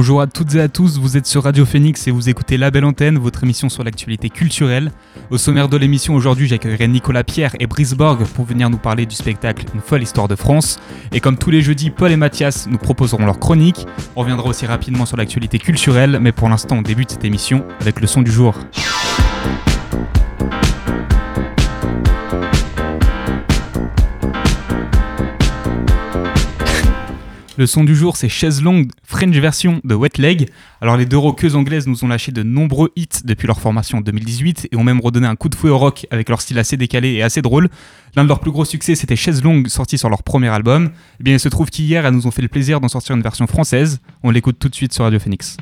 Bonjour à toutes et à tous, vous êtes sur Radio Phoenix et vous écoutez La Belle Antenne, votre émission sur l'actualité culturelle. Au sommaire de l'émission aujourd'hui, j'accueillerai Nicolas Pierre et Brice Borg pour venir nous parler du spectacle Une folle histoire de France. Et comme tous les jeudis, Paul et Mathias nous proposeront leur chronique. On reviendra aussi rapidement sur l'actualité culturelle, mais pour l'instant, on débute cette émission avec le son du jour. Le son du jour, c'est Chaise Longue, French version de Wet Leg. Alors, les deux rockeuses anglaises nous ont lâché de nombreux hits depuis leur formation en 2018 et ont même redonné un coup de fouet au rock avec leur style assez décalé et assez drôle. L'un de leurs plus gros succès, c'était Chaise Longue, sorti sur leur premier album. Eh bien, il se trouve qu'hier, elles nous ont fait le plaisir d'en sortir une version française. On l'écoute tout de suite sur Radio Phoenix.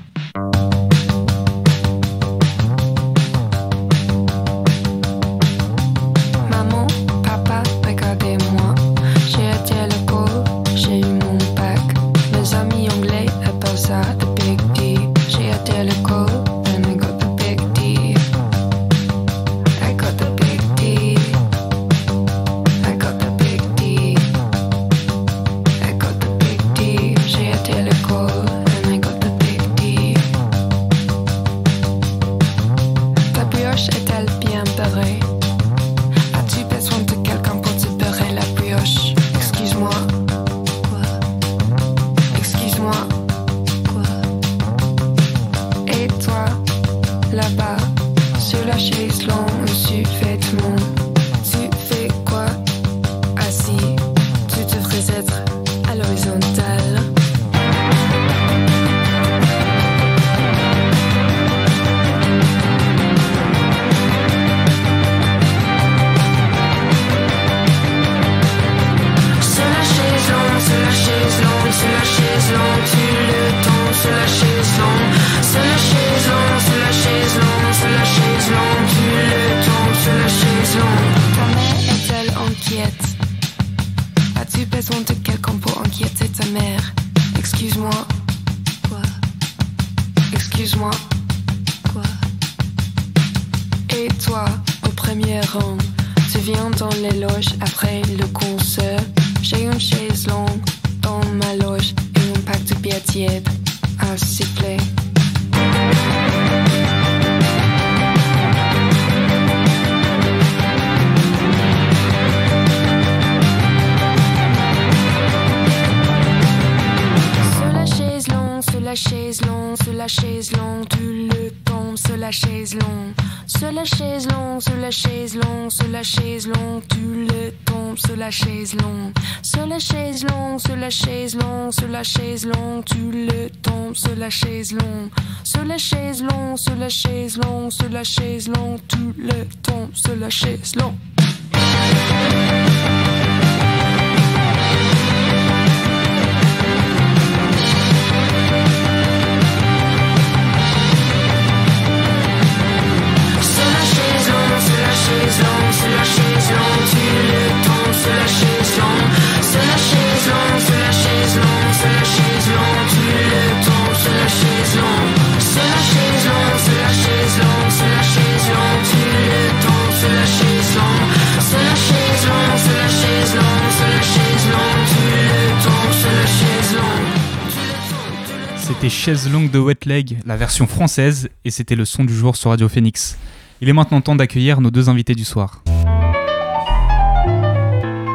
C'était Chaise longue de Wet Leg, la version française, et c'était le son du jour sur Radio Phoenix. Il est maintenant temps d'accueillir nos deux invités du soir.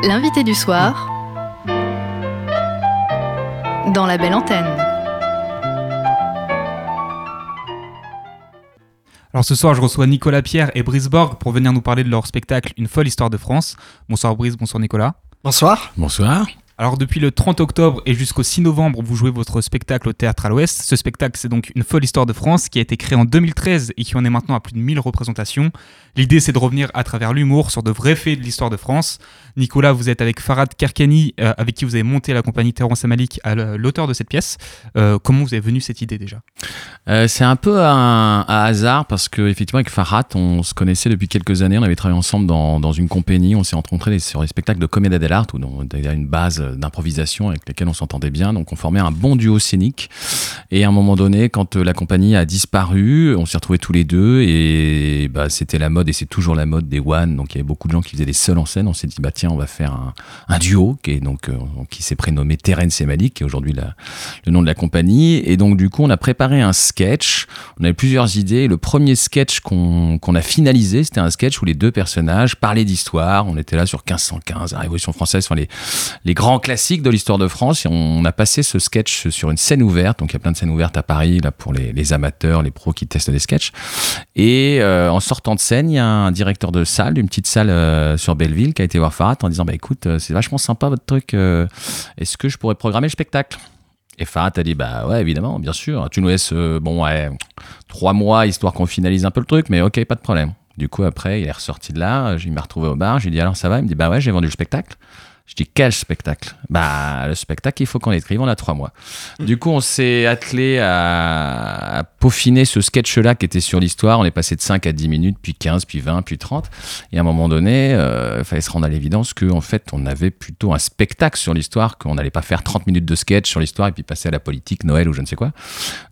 L'invité du soir dans la belle antenne. Alors ce soir, je reçois Nicolas Pierre et Brice Borg pour venir nous parler de leur spectacle Une folle histoire de France. Bonsoir Brice, bonsoir Nicolas. Bonsoir. Bonsoir. Alors depuis le 30 octobre et jusqu'au 6 novembre, vous jouez votre spectacle au Théâtre à l'Ouest. Ce spectacle, c'est donc une folle histoire de France qui a été créé en 2013 et qui en est maintenant à plus de 1000 représentations. L'idée, c'est de revenir à travers l'humour sur de vrais faits de l'histoire de France. Nicolas, vous êtes avec Farad Kerkani, euh, avec qui vous avez monté la compagnie Terrence Malik, l'auteur de cette pièce. Euh, comment vous est venue cette idée déjà? Euh, C'est un peu un, hasard parce qu'effectivement, avec Farad, on se connaissait depuis quelques années. On avait travaillé ensemble dans, une compagnie. On s'est rencontrés sur les spectacles de Comédia dell'arte où y a une base d'improvisation avec lesquelles on s'entendait bien. Donc on formait un bon duo scénique. Et à un moment donné, quand la compagnie a disparu, on s'est retrouvés tous les deux et bah, c'était la mode et c'est toujours la mode des one. Donc il y avait beaucoup de gens qui faisaient des seuls en scène. On s'est dit, bah tiens, on va faire un, duo euh, qui s'est prénommé Terence et Malik, qui est aujourd'hui le nom de la compagnie. Et donc du coup, on a préparé un sketch. On avait plusieurs idées. Le premier sketch qu'on a finalisé, c'était un sketch où les deux personnages parlaient d'histoire. On était là sur 1515, la Révolution française, enfin les, les grands classiques de l'histoire de France. On a passé ce sketch sur une scène ouverte. Donc il y a plein de scènes ouvertes à Paris là pour les, amateurs, les pros qui testent des sketchs. Et euh, en sortant de scène, il y a un directeur de salle, d'une petite salle euh, sur Belleville, qui a été voir Farad en disant bah écoute, euh, c'est vachement sympa votre truc. Est-ce que je pourrais programmer le spectacle? Et Farad a dit bah ouais évidemment bien sûr tu nous laisses bon ouais trois mois histoire qu'on finalise un peu le truc mais ok pas de problème du coup après il est ressorti de là je m'ai retrouvé au bar j'ai dit alors ça va? Il me dit bah ouais j'ai vendu le spectacle je dis quel spectacle? Bah le spectacle, il faut qu'on l'écrive. On a trois mois. Du coup, on s'est attelé à, peaufiner ce sketch-là qui était sur l'histoire. On est passé de 5 à 10 minutes, puis 15, puis 20, puis 30. Et à un moment donné, euh, il fallait se rendre à l'évidence qu'en fait, on avait plutôt un spectacle sur l'histoire, qu'on n'allait pas faire 30 minutes de sketch sur l'histoire et puis passer à la politique, Noël ou je ne sais quoi.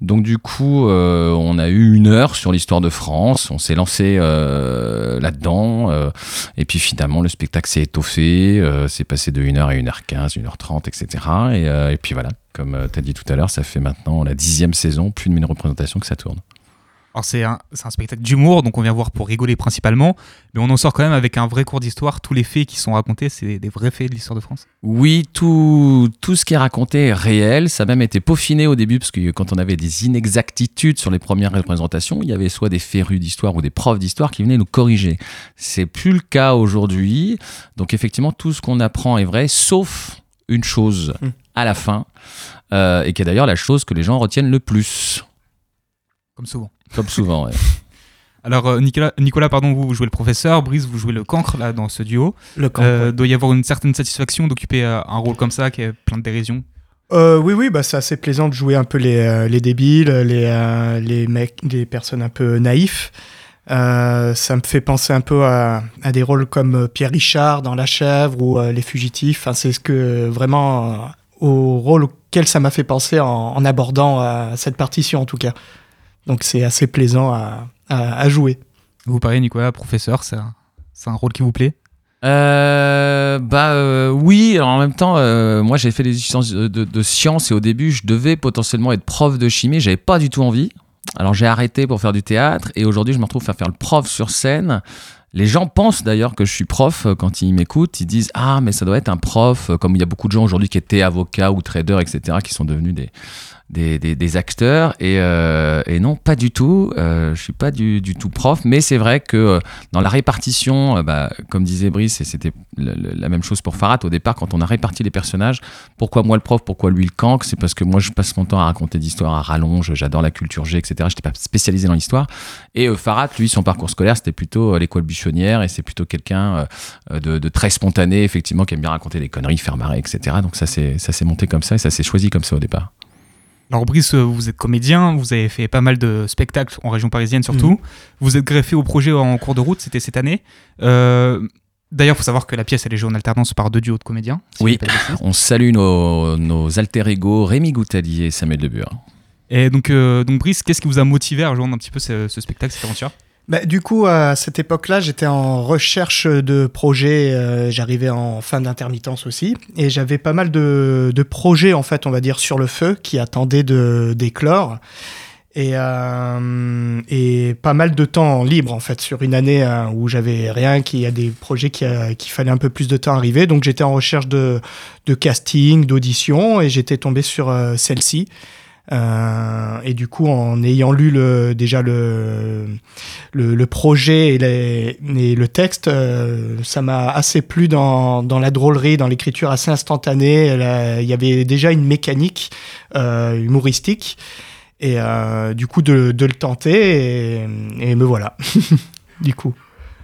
Donc du coup, euh, on a eu une heure sur l'histoire de France. On s'est lancé euh, là-dedans. et puis finalement, le spectacle s'est étoffé. c'est passé de 1h à 1h15, 1h30, etc. Et, puis voilà, comme euh, tu as dit tout à l'heure, ça fait maintenant la dixième saison, plus de 1000 représentations que ça tourne. Alors c'est un, un, spectacle d'humour, donc on vient voir pour rigoler principalement, mais on en sort quand même avec un vrai cours d'histoire. Tous les faits qui sont racontés, c'est des vrais faits de l'histoire de France Oui, tout, tout ce qui est raconté est réel. Ça a même été peaufiné au début, parce que quand on avait des inexactitudes sur les premières représentations, il y avait soit des férus d'histoire ou des profs d'histoire qui venaient nous corriger. C'est plus le cas aujourd'hui. Donc effectivement, tout ce qu'on apprend est vrai, sauf une chose hum. à la fin, euh, et qui est d'ailleurs la chose que les gens retiennent le plus. Comme souvent. Comme souvent, ouais. Alors euh, Nicolas, Nicolas, pardon, vous jouez le professeur, Brice, vous jouez le cancre là dans ce duo. Le cancre. Euh, doit y avoir une certaine satisfaction d'occuper euh, un rôle comme ça qui est plein de dérision. oui, oui, bah, c'est assez plaisant de jouer un peu les, les débiles, les, les mecs, des personnes un peu naïfs. ça me fait penser un peu à, à, des rôles comme Pierre Richard dans La Chèvre ou Les Fugitifs. Enfin, c'est ce que vraiment au rôle auquel ça m'a fait penser en, en abordant cette partition en tout cas. Donc c'est assez plaisant à, jouer. Vous parlez, Nicolas, professeur, c'est un, un, rôle qui vous plaît? Euh, bah euh, oui, en même temps, euh, moi j'ai fait des sciences de, sciences et au début je devais potentiellement être prof de chimie, j'avais pas du tout envie. Alors j'ai arrêté pour faire du théâtre et aujourd'hui je me retrouve à faire le prof sur scène. Les gens pensent d'ailleurs que je suis prof quand ils m'écoutent. Ils disent Ah, mais ça doit être un prof, comme il y a beaucoup de gens aujourd'hui qui étaient avocats ou traders, etc., qui sont devenus des, des, des, acteurs et, euh, et, non pas du tout. Euh, je suis pas du, du, tout prof mais c'est vrai que euh, dans la répartition euh, bah, comme disait Brice et c'était la, même chose pour Farad au départ quand on a réparti les personnages pourquoi moi le prof pourquoi lui le canc c'est parce que moi je passe mon temps à raconter d'histoires à rallonge j'adore la culture G etc j'étais pas spécialisé dans l'histoire. Et Farad lui son parcours scolaire c'était plutôt l'école buissonnière et c'est plutôt quelqu'un de, de, très spontané effectivement qui aime bien raconter des conneries faire marrer etc donc ça c'est ça s'est monté comme ça et ça s'est choisi comme ça au départ alors Brice, vous êtes comédien, vous avez fait pas mal de spectacles en région parisienne surtout. Mhm. Vous êtes greffé au projet en cours de route, c'était cette année. Euh, d'ailleurs, il faut savoir que la pièce, elle est jouée en alternance par deux duos de comédiens. oui, on salue nos, nos alter ego Rémi Goutalier et Samuel Debure. Et donc, euh, donc Brice, qu'est-ce qui vous a motivé à rejoindre un petit peu ce, ce spectacle, cette aventure? Bah, du coup, à cette époque-là, j'étais en recherche de projets. Euh, j'arrivais en fin d'intermittence aussi. Et j'avais pas mal de, projets, en fait, on va dire, sur le feu qui attendaient d'éclore. Et, euh, et pas mal de temps libre, en fait, sur une année euh, où j'avais rien, qui a des projets qui, qui fallait un peu plus de temps arriver. Donc j'étais en recherche de casting, d'audition, et j'étais tombé sur celle-ci. Euh, et du coup, en ayant lu déjà le, le, projet et, le texte, euh, ça m'a assez plu dans, dans, la drôlerie, dans l'écriture assez instantanée. Il y avait déjà une mécanique euh, humoristique. Et du coup, de, le tenter, et, et me voilà. du coup.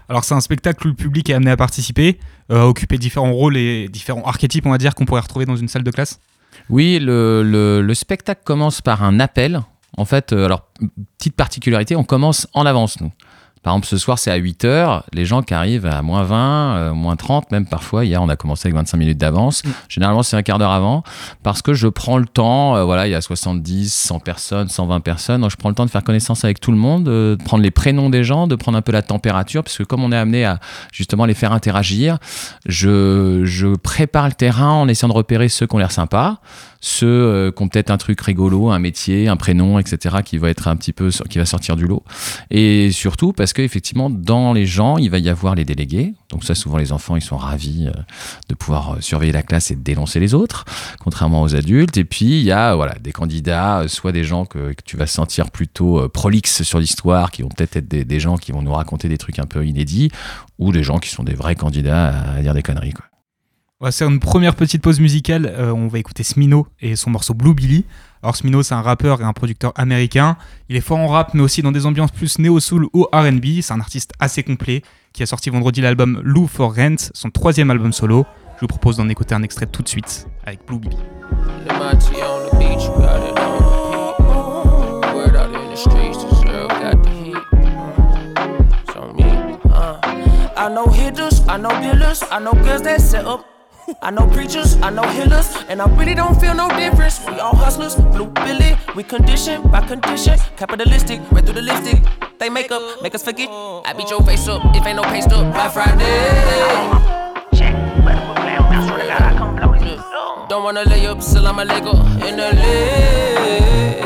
Alors c'est un spectacle où le public est amené à participer, à occuper différents rôles et différents archétypes, on va dire, qu'on pourrait retrouver dans une salle de classe? Oui, le, spectacle commence par un appel. En fait, euh, alors, petite particularité, on commence en avance, nous. Par exemple, ce soir, c'est à 8 h Les gens qui arrivent à moins 20, euh, moins 30, même parfois. Hier, on a commencé avec 25 minutes d'avance. Mm. Généralement, c'est un quart d'heure avant parce que je prends le temps. Euh, voilà, il y a 70, 100 personnes, 120 personnes. Donc, je prends le temps de faire connaissance avec tout le monde, de prendre les prénoms des gens, de prendre un peu la température. Parce que comme on est amené à justement les faire interagir, je, je prépare le terrain en essayant de repérer ceux qui ont l'air sympas ceux euh, qui ont peut-être un truc rigolo, un métier, un prénom, etc., qui va être un petit peu, qui va sortir du lot. Et surtout parce qu'effectivement, dans les gens, il va y avoir les délégués. Donc ça, souvent, les enfants, ils sont ravis euh, de pouvoir euh, surveiller la classe et de dénoncer les autres, contrairement aux adultes. Et puis, il y a voilà, des candidats, soit des gens que, tu vas sentir plutôt prolixes sur l'histoire, qui vont peut-être être des, des, gens qui vont nous raconter des trucs un peu inédits, ou des gens qui sont des vrais candidats à dire des conneries. Quoi. On va faire une première petite pause musicale. Euh, on va écouter Smino et son morceau Blue Billy. Alors Smino, c'est un rappeur et un producteur américain. Il est fort en rap, mais aussi dans des ambiances plus néo-soul ou R&B. C'est un artiste assez complet qui a sorti vendredi l'album Lou for Rent, son troisième album solo. Je vous propose d'en écouter un extrait tout de suite avec Blue Billy. Preachers, I know healers, and I really don't feel no difference. We all hustlers, blue Billy, we condition by condition, capitalistic, right through the lipstick. They make up, make us forget. I beat your face up if ain't no paste up by Friday. Don't wanna lay up, still I'm a Lego in the lid.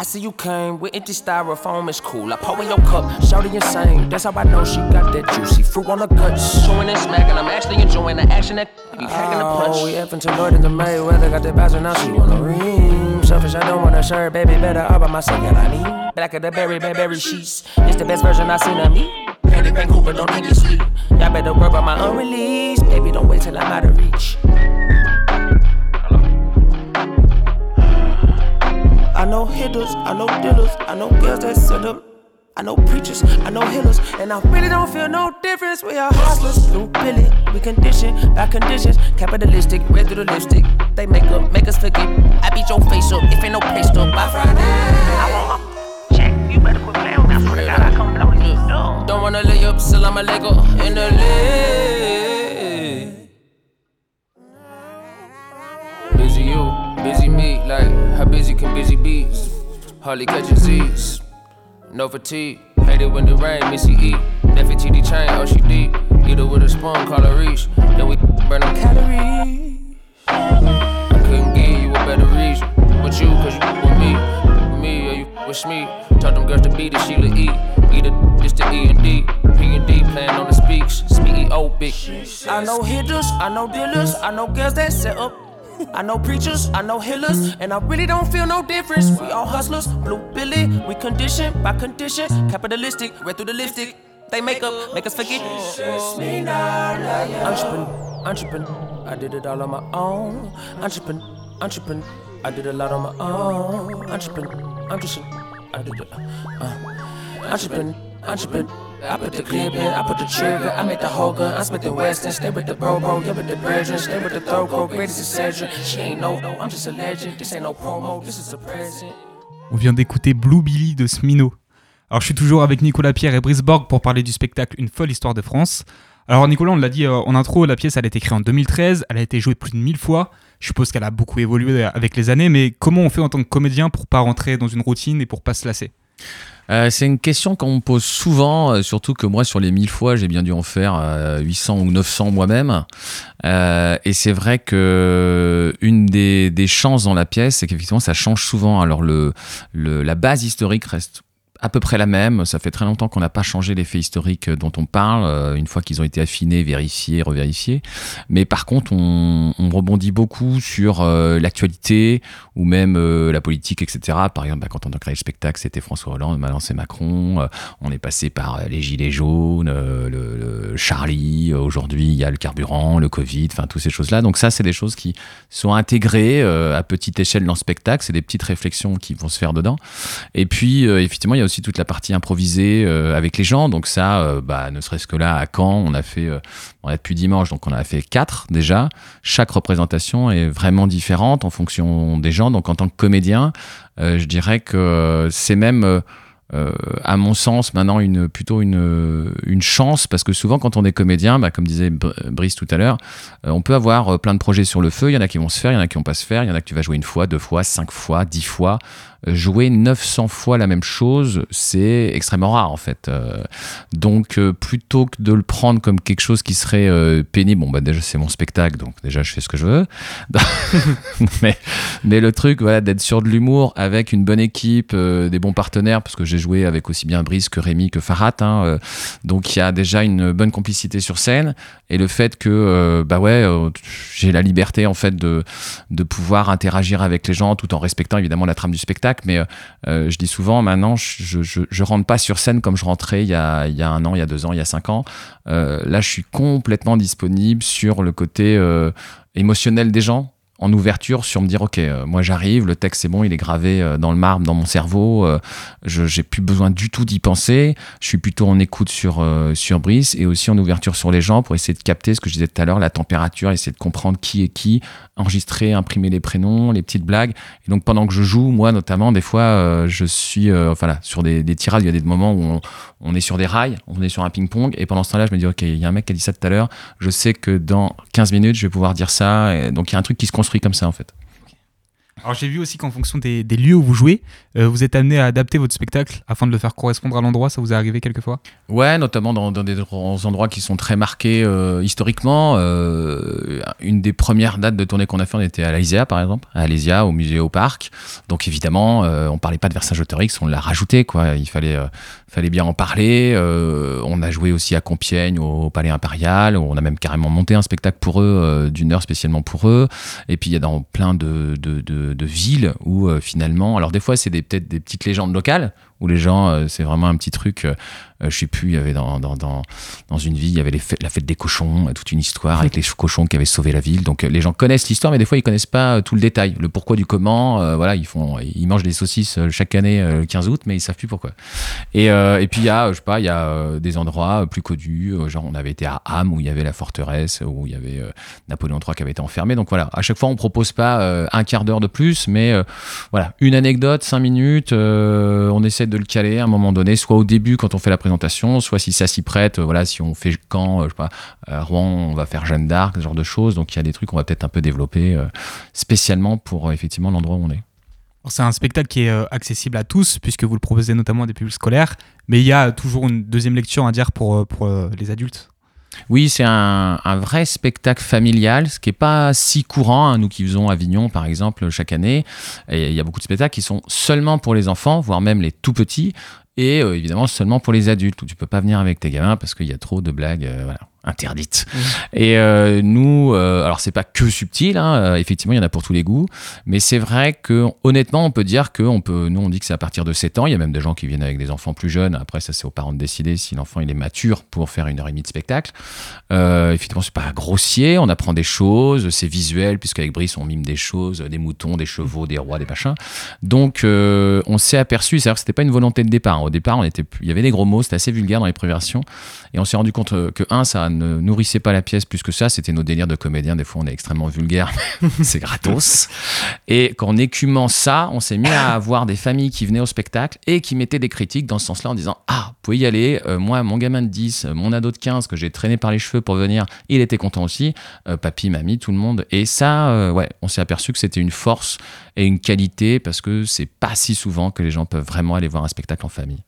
I see you came with empty styrofoam, it's cool. I pour in your cup, shouty insane. That's how I know she got that juicy fruit on her guts. Showing and smacking, I'm actually enjoying the action that be packing the oh, punch. Oh, we effing to Lloyd in the Mayweather, got the bastard, now she wanna ring. Selfish, I don't want a shirt, baby, better all by myself, yeah, I mean. Black of the berry, berry sheets. It's the best version I seen of me. Patty Vancouver, don't think it's sweet. Y'all better work on my unreleased. Baby, don't wait till I'm out of reach. I know hitters, I know dealers, I know girls that set up. I know preachers, I know healers, and I really don't feel no difference. We are hustlers, blue Billy, we condition by conditions, capitalistic, red through the lipstick. They make up, make us forget. I beat your face up, if ain't no paste up by Friday. I want my check, you better quit playing with me. I swear to God, I come blow you. Don't wanna lay up, still I'm a Lego in the lid. Busy me, like. How busy can busy be? Hardly catching Z's. No fatigue. Hate it when the rain, Missy E. TD chain, oh she deep. Eat her with a spoon, call her reach. Then we burn them calories. I couldn't give you a better reason. With you, cause you with me. With me, or you with me. Taught them girls to be the Sheila E. Eat it, this the E and D. P and D playing on the speaks. CEO big. I know hitters, I know dealers, I know girls that set up I know preachers, I know healers, and I really don't feel no difference. We all hustlers, blue Billy, we condition by condition, capitalistic, red through the lipstick. They make up, make us forget. Entrepreneur, entrepreneur, I did it all on my own. Entrepreneur, entrepreneur, I did a lot on my own. Entrepreneur, entrepreneur, I did it. Uh, entrepreneur, entrepreneur. I put the clip in, I put the trigger, I the whole. I the stay with the the with the. She ain't no. On vient d'écouter Blue Billy de Smino. Alors je suis toujours avec Nicolas Pierre et Brice Borg pour parler du spectacle Une folle histoire de France. Alors Nicolas, on l'a dit euh, en intro, la pièce elle a été créée en 2013, elle a été jouée plus de 1000 fois. Je suppose qu'elle a beaucoup évolué avec les années, mais comment on fait en tant que comédien pour pas rentrer dans une routine et pour pas se lasser? Euh, c'est une question qu'on me pose souvent, euh, surtout que moi, sur les 1000 fois, j'ai bien dû en faire 800 euh, ou 900 moi-même. et c'est vrai que une des, chances dans la pièce, c'est qu'effectivement, ça change souvent. Alors, le, la base historique reste à peu près la même. Ça fait très longtemps qu'on n'a pas changé les faits historiques dont on parle, euh, une fois qu'ils ont été affinés, vérifiés, revérifiés. Mais par contre, on, rebondit beaucoup sur euh, l'actualité ou même euh, la politique, etc. Par exemple, bah, quand on a créé le spectacle, c'était François Hollande, maintenant c'est Macron. on est passé par les Gilets jaunes, le, Charlie. Aujourd'hui, il y a le carburant, le Covid, enfin, toutes ces choses-là. Donc ça, c'est des choses qui sont intégrées à petite échelle dans le spectacle. C'est des petites réflexions qui vont se faire dedans. Et puis, effectivement, il y a aussi toute la partie improvisée euh, avec les gens. Donc ça, euh, bah, ne serait-ce que là, à Caen, on a fait, euh, on a depuis dimanche, donc on a fait quatre déjà. Chaque représentation est vraiment différente en fonction des gens. Donc en tant que comédien, je dirais que c'est même à mon sens, maintenant une, plutôt une, une chance, parce que souvent quand on est comédien, bah, comme disait Brice tout à l'heure, on peut avoir plein de projets sur le feu, il y en a qui vont se faire, il y en a qui vont pas se faire, il y en a que tu vas jouer une fois, deux fois, cinq fois, dix fois. Jouer 900 fois la même chose, c'est extrêmement rare en fait. donc plutôt que de le prendre comme quelque chose qui serait pénible, bon bah déjà c'est mon spectacle, donc déjà je fais ce que je veux. mais, mais le truc, voilà, d'être sûr de l'humour avec une bonne équipe, des bons partenaires, parce que j'ai joué avec aussi bien Brice que Rémi que Farhat. Hein, euh, donc il y a déjà une bonne complicité sur scène. Et le fait que, euh, bah ouais, euh, j'ai la liberté en fait de, de pouvoir interagir avec les gens tout en respectant évidemment la trame du spectacle. Mais je dis souvent maintenant, je, rentre pas sur scène comme je rentrais il y a, un an, il y a deux ans, il y a cinq ans. là, je suis complètement disponible sur le côté émotionnel des gens en ouverture sur me dire ok euh, moi j'arrive le texte c'est bon il est gravé euh, dans le marbre dans mon cerveau euh, je j'ai plus besoin du tout d'y penser je suis plutôt en écoute sur sur Brice et aussi en ouverture sur les gens pour essayer de capter ce que je disais tout à l'heure la température essayer de comprendre qui est qui enregistrer imprimer les prénoms les petites blagues et donc pendant que je joue moi notamment des fois je suis là sur des, des tirades il y a des moments où on, est sur des rails on est sur un ping pong et pendant ce temps-là je me dis ok il y a un mec qui a dit ça tout à l'heure je sais que dans 15 minutes je vais pouvoir dire ça donc il y a un truc qui se construit comme ça en fait. Alors j'ai vu aussi qu'en fonction des, lieux où vous jouez, euh, vous êtes amené à adapter votre spectacle afin de le faire correspondre à l'endroit. Ça vous est arrivé quelquefois? Ouais, notamment dans, des endroits qui sont très marqués euh, historiquement. Euh, une des premières dates de tournée qu'on a fait, on était à l'Alésia par exemple, à Alésia, au musée au parc. Donc évidemment, on parlait pas de Versailles-Autorix, on l'a rajouté quoi. Il fallait fallait bien en parler. On a joué aussi à Compiègne, au Palais Impérial. On a même carrément monté un spectacle pour eux, d'une heure spécialement pour eux. Et puis il y a dans plein de, villes où euh, finalement, alors des fois c'est peut-être des petites légendes locales où les gens, c'est vraiment un petit truc euh, je sais plus, il y avait dans, dans, dans, dans une ville, il y avait la fête des cochons, euh, toute une histoire avec les cochons qui avaient sauvé la ville. Donc euh, les gens connaissent l'histoire, mais des fois ils connaissent pas tout le détail, le pourquoi du comment. voilà, ils font, ils mangent des saucisses chaque année le 15 août, mais ils savent plus pourquoi. Et, et puis il y a, je sais pas, il y a des endroits plus connus, genre on avait été à Ham où il y avait la forteresse, où il y avait Napoléon III qui avait été enfermé. Donc voilà, à chaque fois on propose pas un quart d'heure de plus, mais voilà, une anecdote, cinq minutes, on essaie de le caler à un moment donné, soit au début quand on fait la présentation soit si ça s'y prête, euh, voilà, si on fait quand, euh, je sais pas, Rouen, on va faire Jeanne d'Arc, ce genre de choses. Donc il y a des trucs qu'on va peut-être un peu développer euh, spécialement pour effectivement l'endroit où on est. C'est un spectacle qui est accessible à tous, puisque vous le proposez notamment à des publics scolaires, mais il y a toujours une deuxième lecture à dire pour, pour les adultes. Oui, c'est un, vrai spectacle familial, ce qui n'est pas si courant. Hein, nous qui faisons Avignon, par exemple, chaque année, il y a beaucoup de spectacles qui sont seulement pour les enfants, voire même les tout petits et euh, évidemment seulement pour les adultes où tu peux pas venir avec tes gamins parce qu'il y a trop de blagues euh, voilà interdite. Mmh. Et euh, nous, euh, alors c'est pas que subtil, hein, euh, effectivement il y en a pour tous les goûts, mais c'est vrai que honnêtement on peut dire que on peut, nous on dit que c'est à partir de 7 ans, il y a même des gens qui viennent avec des enfants plus jeunes, après ça c'est aux parents de décider si l'enfant il est mature pour faire une heure et demie de spectacle. Euh, effectivement c'est pas grossier, on apprend des choses, c'est visuel puisqu'avec Brice on mime des choses, des moutons, des chevaux, des rois, des machins. Donc on s'est aperçu, c'est-à-dire que c'était pas une volonté de départ. Au départ on était, il y avait des gros mots, c'était assez vulgaire dans les premières versions, et on s'est rendu compte que un ça ne nourrissait pas la pièce plus que ça. C'était nos délires de comédiens. Des fois, on est extrêmement vulgaire, c'est gratos. Et qu'en écumant ça, on s'est mis à avoir des familles qui venaient au spectacle et qui mettaient des critiques dans ce sens-là en disant Ah, vous pouvez y aller. Euh, moi, mon gamin de 10, mon ado de 15 que j'ai traîné par les cheveux pour venir, il était content aussi. Euh, papy, mamie, tout le monde. Et ça, euh, ouais, on s'est aperçu que c'était une force et une qualité parce que c'est pas si souvent que les gens peuvent vraiment aller voir un spectacle en famille.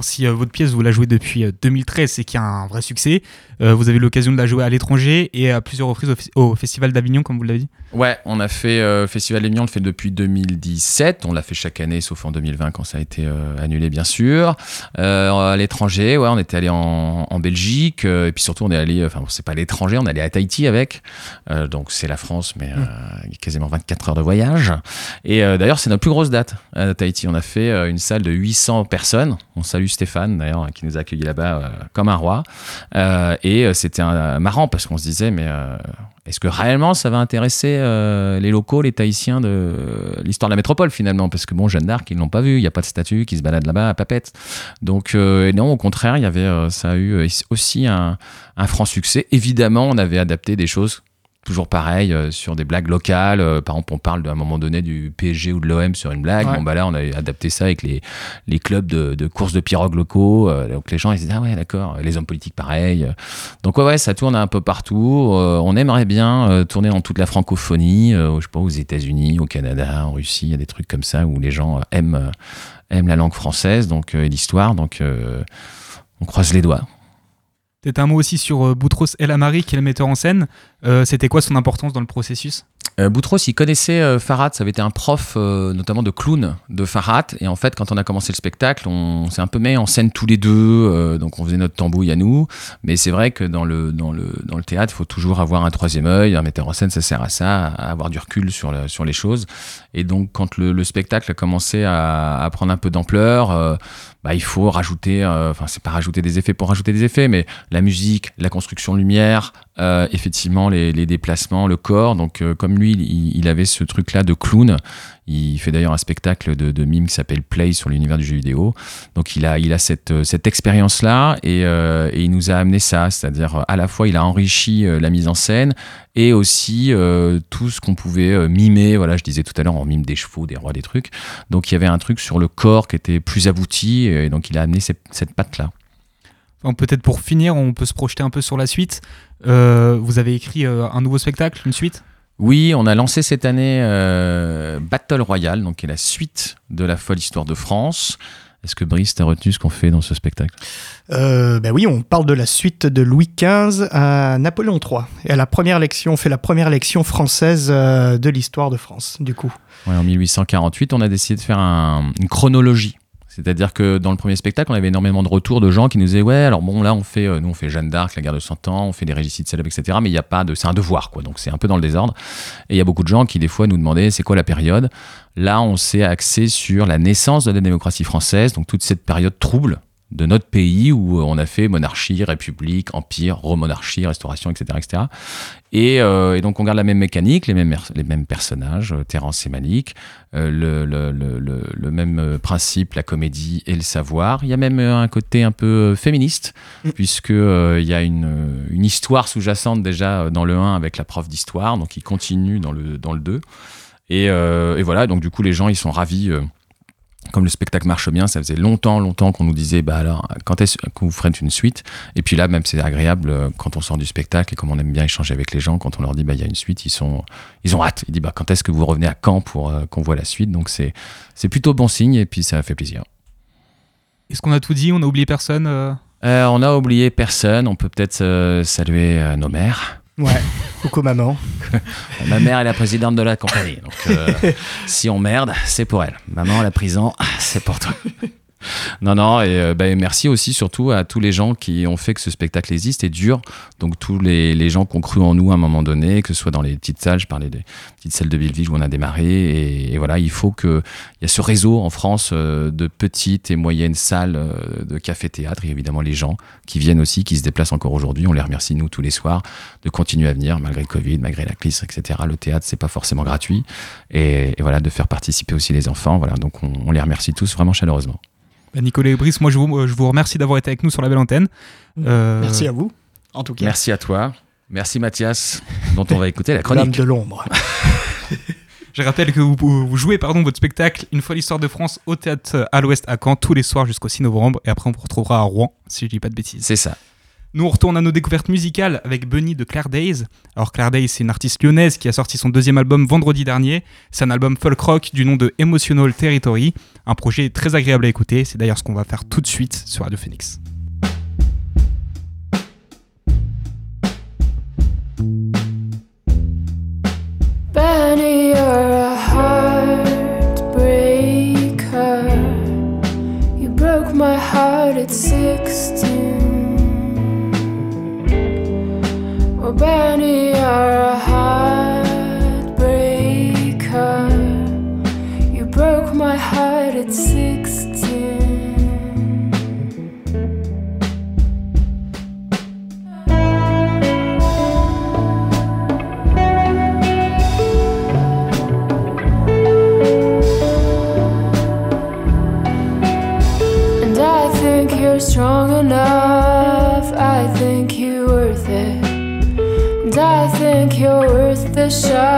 Si euh, votre pièce, vous la jouez depuis euh, 2013, c'est qu'il y a un vrai succès. Euh, vous avez l'occasion de la jouer à l'étranger et à plusieurs reprises au, au Festival d'Avignon, comme vous l'avez dit. Ouais, on a fait euh, Festival d'Avignon, on le fait depuis 2017. On l'a fait chaque année, sauf en 2020 quand ça a été euh, annulé, bien sûr. Euh, à l'étranger, ouais, on était allé en, en Belgique. euh, et puis surtout, on est allé, enfin, c'est pas à l'étranger, on est allé à Tahiti avec. Euh, donc c'est la France, mais euh, a quasiment 24 heures de voyage. Et euh, d'ailleurs, c'est notre plus grosse date à Tahiti. On a fait euh, une salle de 800 personnes. On salue Stéphane, d'ailleurs, qui nous a accueillis là-bas euh, comme un roi. Euh, et euh, c'était marrant parce qu'on se disait, mais est-ce que réellement ça va intéresser les locaux, les Tahitiens de l'histoire de la métropole finalement? Parce que bon, Jeanne d'Arc, ils l'ont pas vu, il n'y a pas de statue qui se balade là-bas à Papette. Donc non, au contraire, il y avait, ça a eu aussi un franc succès. Évidemment, on avait adapté des choses toujours pareil euh, sur des blagues locales. Euh, par exemple, on parle d'un moment donné du PSG ou de l'OM sur une blague. Ouais. Bon, bah là, on a adapté ça avec les, les clubs de, de courses de pirogues locaux. Euh, donc les gens, ils se disent, ah ouais, d'accord. Les hommes politiques, pareil. Donc ouais, ouais, ça tourne un peu partout. On aimerait bien tourner dans toute la francophonie, je sais pas, aux États-Unis, au Canada, en Russie. Il y a des trucs comme ça où les gens aiment, aiment la langue française donc, et l'histoire. Donc on croise les doigts. Peut-être un mot aussi sur euh, Boutros El Amari, qui est le metteur en scène. Euh, C'était quoi son importance dans le processus? Boutros, il connaissait euh, Farhat, ça avait été un prof euh, notamment de clown de Farhat. Et en fait, quand on a commencé le spectacle, on s'est un peu mis en scène tous les deux. euh, donc on faisait notre tambouille à nous. Mais c'est vrai que dans le, dans le, dans le théâtre, il faut toujours avoir un troisième œil. Un metteur en scène, ça sert à ça, à avoir du recul sur, sur les choses. Et donc quand le, le spectacle a commencé à, prendre un peu d'ampleur, euh, bah, il faut rajouter, euh, enfin c'est pas rajouter des effets pour rajouter des effets, mais la musique, la construction lumière, euh, effectivement les, déplacements, le corps. Donc euh, comme lui, il, avait ce truc-là de clown. Il fait d'ailleurs un spectacle de, mime qui s'appelle Play sur l'univers du jeu vidéo. Donc il a, il a cette, euh, cette expérience-là et, il nous a amené ça, c'est-à-dire à la fois il a enrichi la mise en scène et aussi tout ce qu'on pouvait mimer. Voilà, je disais tout à l'heure, on mime des chevaux, des rois, des trucs. Donc il y avait un truc sur le corps qui était plus abouti et donc il a amené cette, cette patte-là. Enfin, Peut-être pour finir, on peut se projeter un peu sur la suite. Euh, vous avez écrit euh, un nouveau spectacle, une suite? Oui, on a lancé cette année euh, Battle Royale, donc qui est la suite de la folle histoire de France. Est-ce que Brice, t'as retenu ce qu'on fait dans ce spectacle? Euh, ben oui, on parle de la suite de Louis XV à Napoléon III. Et à la première élection, on fait la première élection française de l'histoire de France, du coup. Ouais, En 1848, on a décidé de faire un- une chronologie. C'est-à-dire que dans le premier spectacle, on avait énormément de retours de gens qui nous disaient ouais, alors bon là on fait, euh, nous on fait Jeanne d'Arc, la guerre de Cent Ans, on fait des régicides célèbres, etc. Mais il n'y a pas de, c'est un devoir quoi. Donc c'est un peu dans le désordre. Et il y a beaucoup de gens qui des fois nous demandaient c'est quoi la période? Là, on s'est axé sur la naissance de la démocratie française, donc toute cette période trouble de notre pays où on a fait monarchie, république, empire, remonarchie, restauration, etc. etc. Et, euh, et donc on garde la même mécanique, les mêmes, les mêmes personnages, euh, Terence et Malik, euh, le, le, le, le, même euh, principe, la comédie et le savoir. Il y a même euh, un côté un peu euh, féministe, Mm. puisque euh, il y a une, euh, une histoire sous-jacente déjà euh, dans le 1 avec la prof d'histoire, donc il continue dans le, dans le 2. Et, euh, et voilà, donc du coup les gens ils sont ravis. Comme le spectacle marche bien, ça faisait longtemps, longtemps qu'on nous disait, bah alors, quand est-ce que vous ferez une suite? Et puis là, même c'est agréable euh, quand on sort du spectacle et comme on aime bien échanger avec les gens, quand on leur dit, bah il y a une suite, ils sont, ils ont hâte. Ils disent, bah quand est-ce que vous revenez à Caen pour euh, qu'on voit la suite? Donc c'est, c'est plutôt bon signe et puis ça fait plaisir. Est-ce qu'on a tout dit? On a oublié personne euh? On a oublié personne. On peut peut-être euh, saluer nos mères. Ouais, coucou maman. Ma mère est la présidente de la compagnie. Donc, euh, si on merde, c'est pour elle. Maman, la prison, c'est pour toi. Non, non, et euh, ben, merci aussi surtout à tous les gens qui ont fait que ce spectacle existe et dure. Donc tous les, les gens qui ont cru en nous à un moment donné, que ce soit dans les petites salles, je parlais des petites salles de Belleville où on a démarré. Et, voilà, il faut que il y a ce réseau en France euh, de petites et moyennes salles euh, de café-théâtre et évidemment les gens qui viennent aussi, qui se déplacent encore aujourd'hui. On les remercie nous tous les soirs de continuer à venir malgré le Covid, malgré la crise, etc. Le théâtre c'est pas forcément gratuit et, voilà de faire participer aussi les enfants. Voilà, donc on, on les remercie tous vraiment chaleureusement. Bah, Nicolas et Brice, moi je vous, je vous remercie d'avoir été avec nous sur la belle antenne. Euh, Merci à vous, en tout cas. Merci à toi. Merci Mathias, dont on va écouter la L'âme chronique. de l'ombre. Je rappelle que vous, vous jouez pardon, votre spectacle Une folle histoire de France au théâtre à l'Ouest à Caen tous les soirs jusqu'au 6 novembre et après on vous retrouvera à Rouen si je dis pas de bêtises. C'est ça. Nous on retourne à nos découvertes musicales avec Bunny de Claire Days. Alors Claire Days c'est une artiste lyonnaise qui a sorti son deuxième album vendredi dernier. C'est un album folk rock du nom de Emotional Territory. Un projet très agréable à écouter, c'est d'ailleurs ce qu'on va faire tout de suite sur Radio Phoenix. Benny, you're a heartbreaker. You broke my heart at 16. Benny, you're a heartbreaker. You broke my heart at 16. Show.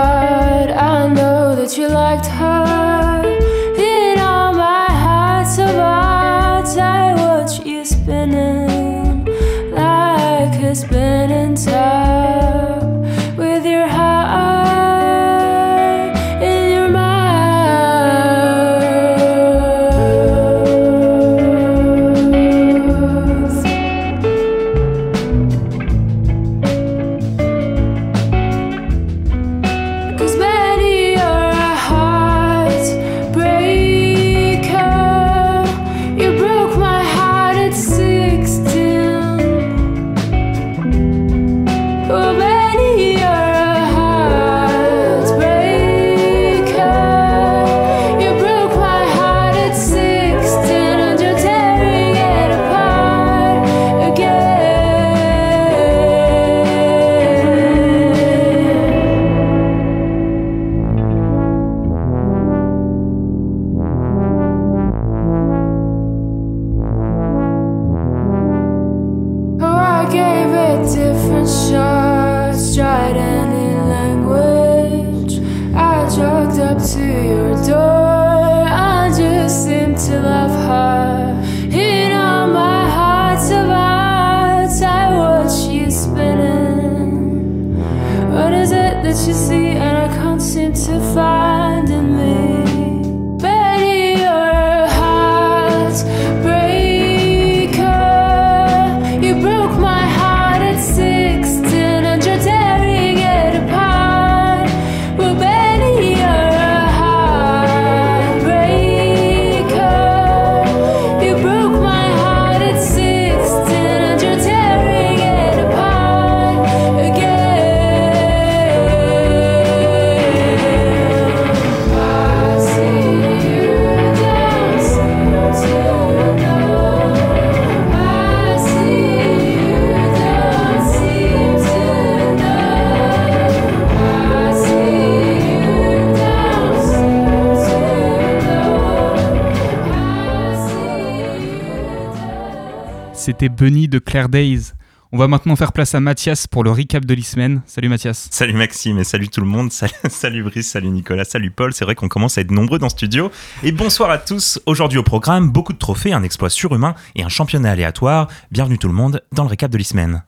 C'était Bunny de Claire Days. On va maintenant faire place à Mathias pour le recap de l'e-semaine. Salut Mathias. Salut Maxime et salut tout le monde. Salut, salut Brice, salut Nicolas, salut Paul. C'est vrai qu'on commence à être nombreux dans ce studio. Et bonsoir à tous. Aujourd'hui au programme, beaucoup de trophées, un exploit surhumain et un championnat aléatoire. Bienvenue tout le monde dans le récap de l'e-semaine.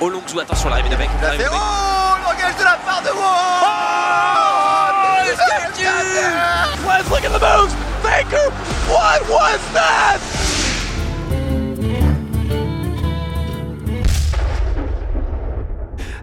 Olongzou, attention, l'arrivée de mec. La fait, oh L'engage de la part de Wall Oh, Let's look at the moves! Baker! What was that?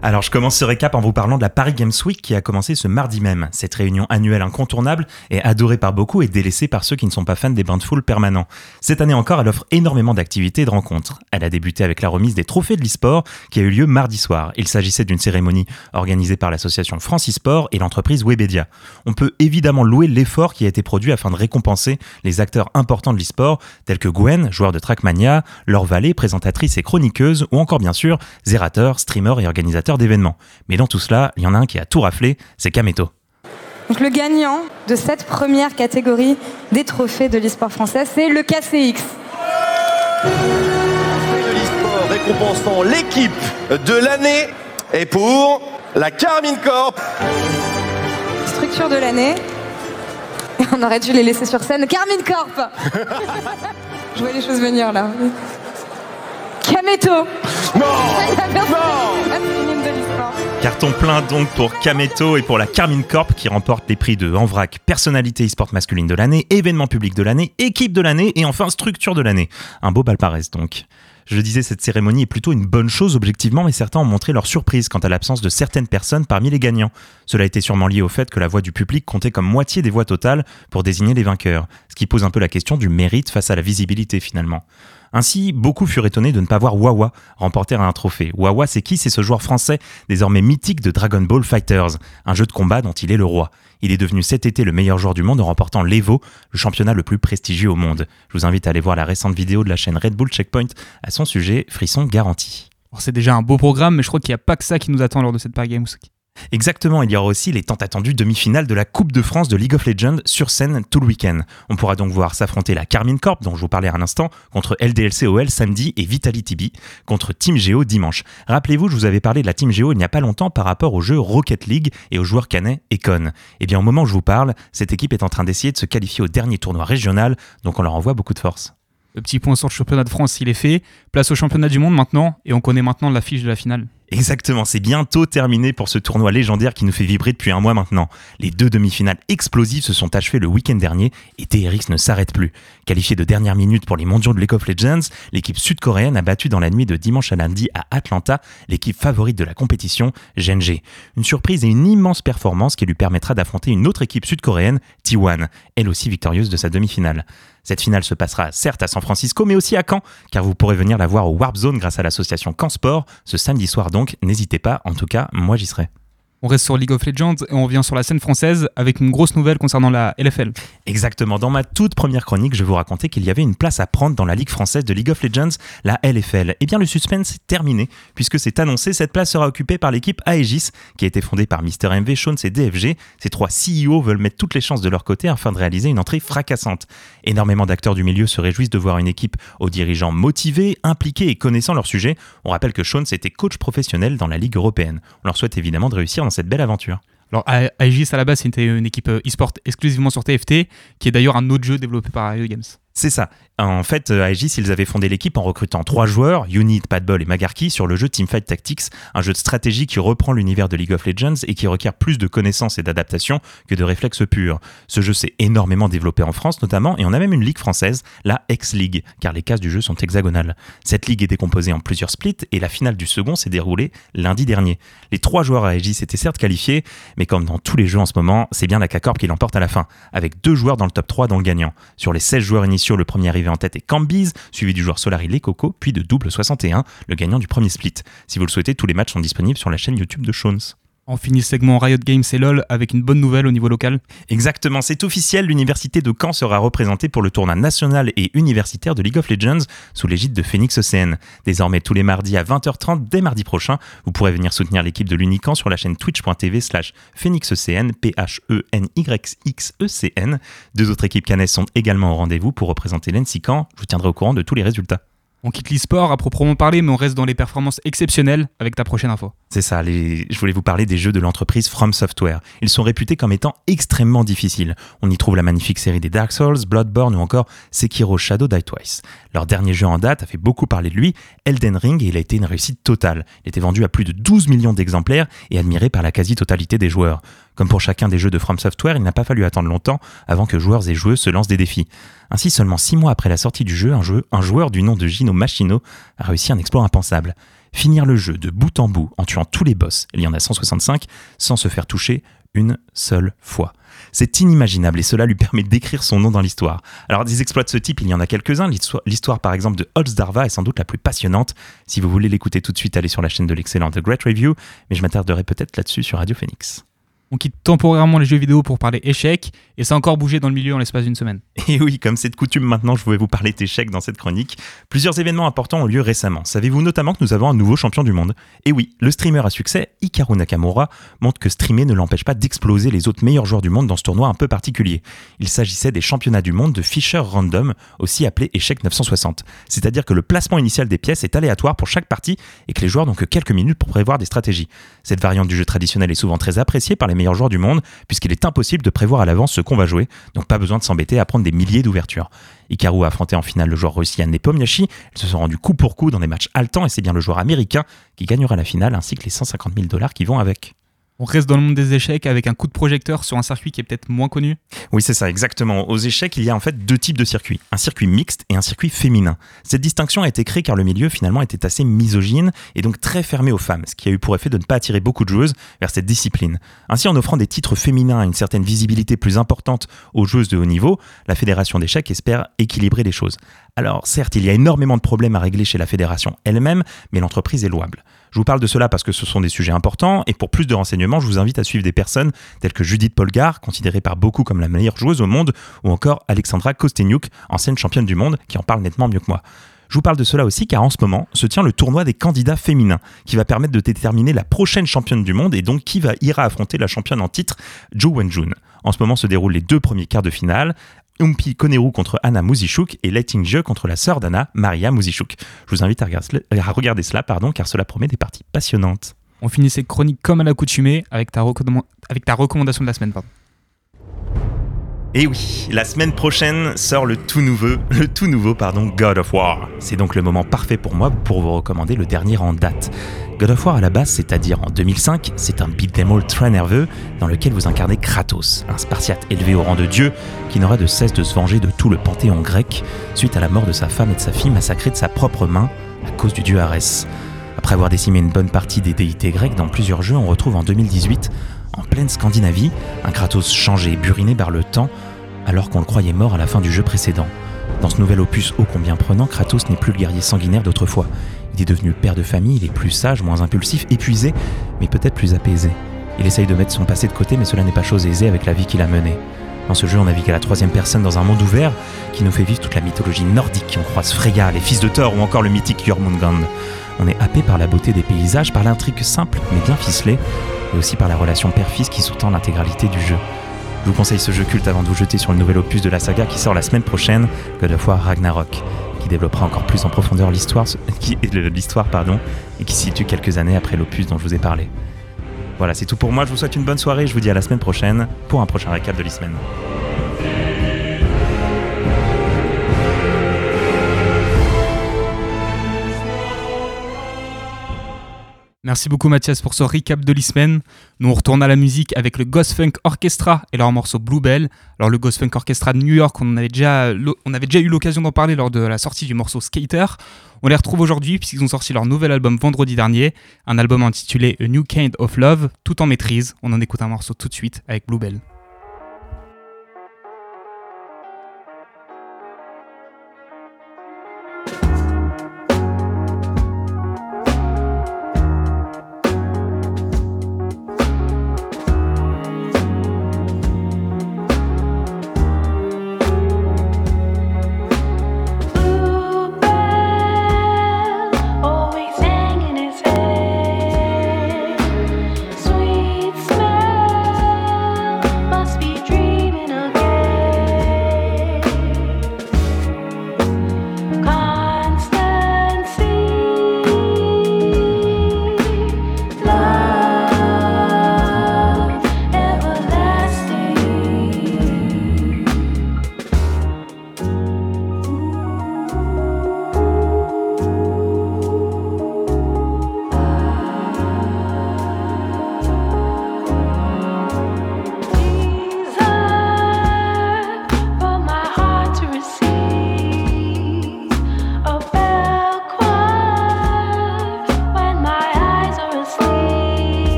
Alors je commence ce récap en vous parlant de la Paris Games Week qui a commencé ce mardi même. Cette réunion annuelle incontournable est adorée par beaucoup et délaissée par ceux qui ne sont pas fans des bains de foule permanents. Cette année encore, elle offre énormément d'activités et de rencontres. Elle a débuté avec la remise des trophées de l'e-sport qui a eu lieu mardi soir. Il s'agissait d'une cérémonie organisée par l'association France e-sport et l'entreprise Webedia. On peut évidemment louer l'effort qui a été produit afin de récompenser les acteurs importants de l'e-sport tels que Gwen, joueur de Trackmania, Laure Vallée, présentatrice et chroniqueuse ou encore bien sûr Zerator, streamer et organisateur d'événements. Mais dans tout cela, il y en a un qui a tout raflé, c'est Kameto. Donc le gagnant de cette première catégorie des trophées de l'e-sport français, c'est le KCX. de l'e-sport récompensant l'équipe de l'année et pour la Carmine Corp. Structure de l'année. On aurait dû les laisser sur scène. Carmine Corp Je vois les choses venir là. Kameto. Non Non. Carton plein donc pour Kameto et pour la Carmine Corp qui remporte les prix de Envrac, personnalité e-sport masculine de l'année, événement public de l'année, équipe de l'année et enfin structure de l'année. Un beau palmarès donc. Je le disais, cette cérémonie est plutôt une bonne chose objectivement, mais certains ont montré leur surprise quant à l'absence de certaines personnes parmi les gagnants. Cela était sûrement lié au fait que la voix du public comptait comme moitié des voix totales pour désigner les vainqueurs, ce qui pose un peu la question du mérite face à la visibilité finalement. Ainsi, beaucoup furent étonnés de ne pas voir Wawa remporter un trophée. Wawa, c'est qui? C'est ce joueur français, désormais mythique de Dragon Ball Fighters, un jeu de combat dont il est le roi. Il est devenu cet été le meilleur joueur du monde en remportant l'Evo, le championnat le plus prestigieux au monde. Je vous invite à aller voir la récente vidéo de la chaîne Red Bull Checkpoint à son sujet, frisson garanti. C'est déjà un beau programme, mais je crois qu'il n'y a pas que ça qui nous attend lors de cette Paris Games. Exactement, il y aura aussi les tant attendues demi-finales de la Coupe de France de League of Legends sur scène tout le week-end. On pourra donc voir s'affronter la Carmine Corp, dont je vous parlais à l'instant, contre LDLCOL samedi et Vitality B contre Team Geo dimanche. Rappelez-vous, je vous avais parlé de la Team Geo il n'y a pas longtemps par rapport au jeu Rocket League et aux joueurs canet Econ. Eh bien, au moment où je vous parle, cette équipe est en train d'essayer de se qualifier au dernier tournoi régional, donc on leur envoie beaucoup de force. Le petit point sur le championnat de France, il est fait. Place au championnat du monde maintenant, et on connaît maintenant l'affiche de la finale. Exactement, c'est bientôt terminé pour ce tournoi légendaire qui nous fait vibrer depuis un mois maintenant. Les deux demi-finales explosives se sont achevées le week-end dernier et TRX ne s'arrête plus. Qualifiée de dernière minute pour les mondiaux de League of Legends, l'équipe sud-coréenne a battu dans la nuit de dimanche à lundi à Atlanta l'équipe favorite de la compétition, Genji. Une surprise et une immense performance qui lui permettra d'affronter une autre équipe sud-coréenne, T1, elle aussi victorieuse de sa demi-finale. Cette finale se passera certes à San Francisco, mais aussi à Caen, car vous pourrez venir la voir au Warp Zone grâce à l'association Caen Sport ce samedi soir donc. N'hésitez pas, en tout cas, moi j'y serai. On reste sur League of Legends et on revient sur la scène française avec une grosse nouvelle concernant la LFL. Exactement, dans ma toute première chronique, je vous racontais qu'il y avait une place à prendre dans la Ligue française de League of Legends, la LFL. Eh bien, le suspense est terminé, puisque c'est annoncé, cette place sera occupée par l'équipe Aegis, qui a été fondée par Mr. MV, Shones et DFG. Ces trois CEO veulent mettre toutes les chances de leur côté afin de réaliser une entrée fracassante. Énormément d'acteurs du milieu se réjouissent de voir une équipe aux dirigeants motivés, impliqués et connaissant leur sujet. On rappelle que Shones était coach professionnel dans la Ligue européenne. On leur souhaite évidemment de réussir dans cette belle aventure. Alors, Aegis à la base, c'était une équipe euh, e-sport exclusivement sur TFT, qui est d'ailleurs un autre jeu développé par Riot Games. C'est ça. En fait, euh, Aegis, ils avaient fondé l'équipe en recrutant trois joueurs, Unit, Padball et Magarki, sur le jeu Teamfight Tactics, un jeu de stratégie qui reprend l'univers de League of Legends et qui requiert plus de connaissances et d'adaptation que de réflexes purs. Ce jeu s'est énormément développé en France notamment, et on a même une ligue française, la X-League, car les cases du jeu sont hexagonales. Cette ligue est décomposée en plusieurs splits, et la finale du second s'est déroulée lundi dernier. Les trois joueurs à Aegis étaient certes qualifiés, mais comme dans tous les jeux en ce moment, c'est bien la K-Corp qui l'emporte à la fin, avec deux joueurs dans le top 3 dans le gagnant. Sur les 16 joueurs initiaux, le premier arrivé en tête est Cambiz, suivi du joueur Solari Les puis de Double 61, le gagnant du premier split. Si vous le souhaitez, tous les matchs sont disponibles sur la chaîne YouTube de Shones. On finit le segment Riot Games et LoL avec une bonne nouvelle au niveau local. Exactement, c'est officiel, l'université de Caen sera représentée pour le tournoi national et universitaire de League of Legends sous l'égide de Phoenix ECN. Désormais tous les mardis à 20h30 dès mardi prochain, vous pourrez venir soutenir l'équipe de l'Unican sur la chaîne twitch.tv slash PhoenixECN, P-H-E-N-Y-X-E-C-N. E Deux autres équipes canesses sont également au rendez-vous pour représenter l'NC Caen. Je vous tiendrai au courant de tous les résultats. On quitte l'e-sport à proprement parler, mais on reste dans les performances exceptionnelles avec ta prochaine info. C'est ça, je voulais vous parler des jeux de l'entreprise From Software. Ils sont réputés comme étant extrêmement difficiles. On y trouve la magnifique série des Dark Souls, Bloodborne ou encore Sekiro Shadow Die Twice. Leur dernier jeu en date a fait beaucoup parler de lui, Elden Ring, et il a été une réussite totale. Il était vendu à plus de 12 millions d'exemplaires et admiré par la quasi-totalité des joueurs. Comme pour chacun des jeux de From Software, il n'a pas fallu attendre longtemps avant que joueurs et joueuses se lancent des défis. Ainsi, seulement 6 mois après la sortie du jeu, un, joueur du nom de Gino Machino a réussi un exploit impensable. Finir le jeu de bout en bout en tuant tous les boss, il y en a 165, sans se faire toucher une seule fois. C'est inimaginable et cela lui permet d'écrire son nom dans l'histoire. Alors des exploits de ce type, il y en a quelques-uns. L'histoire- par exemple de Holzdarva est sans doute la plus passionnante. Si vous voulez l'écouter tout de suite, allez sur la chaîne de l'excellent The Great Review, mais je m'attarderai peut-être là-dessus sur Radio Phoenix. On quitte temporairement les jeux vidéo pour parler échecs, et ça a encore bougé dans le milieu en l'espace d'une semaine. Et oui, comme c'est de coutume maintenant, je voulais vous parler d'échecs dans cette chronique. Plusieurs événements importants ont lieu récemment. Savez-vous notamment que nous avons un nouveau champion du monde? Et oui, le streamer à succès, Hikaru Nakamura, montre que streamer ne l'empêche pas d'exploser les autres meilleurs joueurs du monde dans ce tournoi un peu particulier. Il s'agissait des championnats du monde de Fischer Random, aussi appelé échec 960. C'est-à-dire que le placement initial des pièces est aléatoire pour chaque partie et que les joueurs n'ont que quelques minutes pour prévoir des stratégies. Cette variante du jeu traditionnel est souvent très appréciée par les meilleurs joueurs du monde, puisqu'il est impossible de prévoir à l'avance ce qu'on va jouer, donc pas besoin de s'embêter à prendre des milliers d'ouvertures. Hikaru a affronté en finale le joueur russien Nepomniachtchi, ils se sont rendus coup pour coup dans des matchs haletants et c'est bien le joueur américain qui gagnera la finale ainsi que les 150 000 dollars qui vont avec. On reste dans le monde des échecs avec un coup de projecteur sur un circuit qui est peut-être moins connu. Oui, c'est ça, exactement. Aux échecs, il y a en fait deux types de circuits. Un circuit mixte et un circuit féminin. Cette distinction a été créée car le milieu finalement était assez misogyne et donc très fermé aux femmes, ce qui a eu pour effet de ne pas attirer beaucoup de joueuses vers cette discipline. Ainsi, en offrant des titres féminins et une certaine visibilité plus importante aux joueuses de haut niveau, la fédération d'échecs espère équilibrer les choses. Alors certes, il y a énormément de problèmes à régler chez la fédération elle-même, mais l'entreprise est louable. Je vous parle de cela parce que ce sont des sujets importants et pour plus de renseignements, je vous invite à suivre des personnes telles que Judith Polgar, considérée par beaucoup comme la meilleure joueuse au monde, ou encore Alexandra Kosteniuk, ancienne championne du monde, qui en parle nettement mieux que moi. Je vous parle de cela aussi car en ce moment se tient le tournoi des candidats féminins qui va permettre de déterminer la prochaine championne du monde et donc qui va ira affronter la championne en titre Jo Wenjun. En ce moment se déroulent les deux premiers quarts de finale. Umpi Koneru contre Anna Muzishuk et Letting Je contre la sœur d'Anna, Maria Muzishuk. Je vous invite à regarder, cela pardon, car cela promet des parties passionnantes. On finit cette chronique comme à l'accoutumée avec, ta avec ta recommandation de la semaine. Pardon. Et oui, la semaine prochaine sort le tout nouveau, le tout nouveau pardon, God of War. C'est donc le moment parfait pour moi pour vous recommander le dernier en date. God of War à la base, c'est-à-dire en 2005, c'est un beat'em all très nerveux dans lequel vous incarnez Kratos, un spartiate élevé au rang de dieu qui n'aura de cesse de se venger de tout le panthéon grec suite à la mort de sa femme et de sa fille massacrées de sa propre main à cause du dieu Arès. Après avoir décimé une bonne partie des déités grecques dans plusieurs jeux, on retrouve en 2018 en pleine Scandinavie, un Kratos changé, buriné par le temps, alors qu'on le croyait mort à la fin du jeu précédent. Dans ce nouvel opus ô combien prenant, Kratos n'est plus le guerrier sanguinaire d'autrefois. Il est devenu père de famille, il est plus sage, moins impulsif, épuisé, mais peut-être plus apaisé. Il essaye de mettre son passé de côté, mais cela n'est pas chose aisée avec la vie qu'il a menée. Dans ce jeu, on navigue à la troisième personne dans un monde ouvert qui nous fait vivre toute la mythologie nordique. On croise Freya, les fils de Thor ou encore le mythique Jormungand. On est happé par la beauté des paysages, par l'intrigue simple mais bien ficelée, et aussi par la relation père-fils qui sous-tend l'intégralité du jeu. Je vous conseille ce jeu culte avant de vous jeter sur le nouvel opus de la saga qui sort la semaine prochaine, God of War Ragnarok, qui développera encore plus en profondeur l'histoire, et qui se situe quelques années après l'opus dont je vous ai parlé. Voilà, c'est tout pour moi. Je vous souhaite une bonne soirée. Je vous dis à la semaine prochaine pour un prochain récap de l'e-semaine. Merci beaucoup Mathias pour ce recap de l'e-semaine. Nous on retourne à la musique avec le Ghost Funk Orchestra et leur morceau Bluebell. Alors le Ghost Funk Orchestra de New York, on avait déjà, on avait déjà eu l'occasion d'en parler lors de la sortie du morceau Skater. On les retrouve aujourd'hui puisqu'ils ont sorti leur nouvel album vendredi dernier, un album intitulé A New Kind of Love, tout en maîtrise. On en écoute un morceau tout de suite avec Bluebell.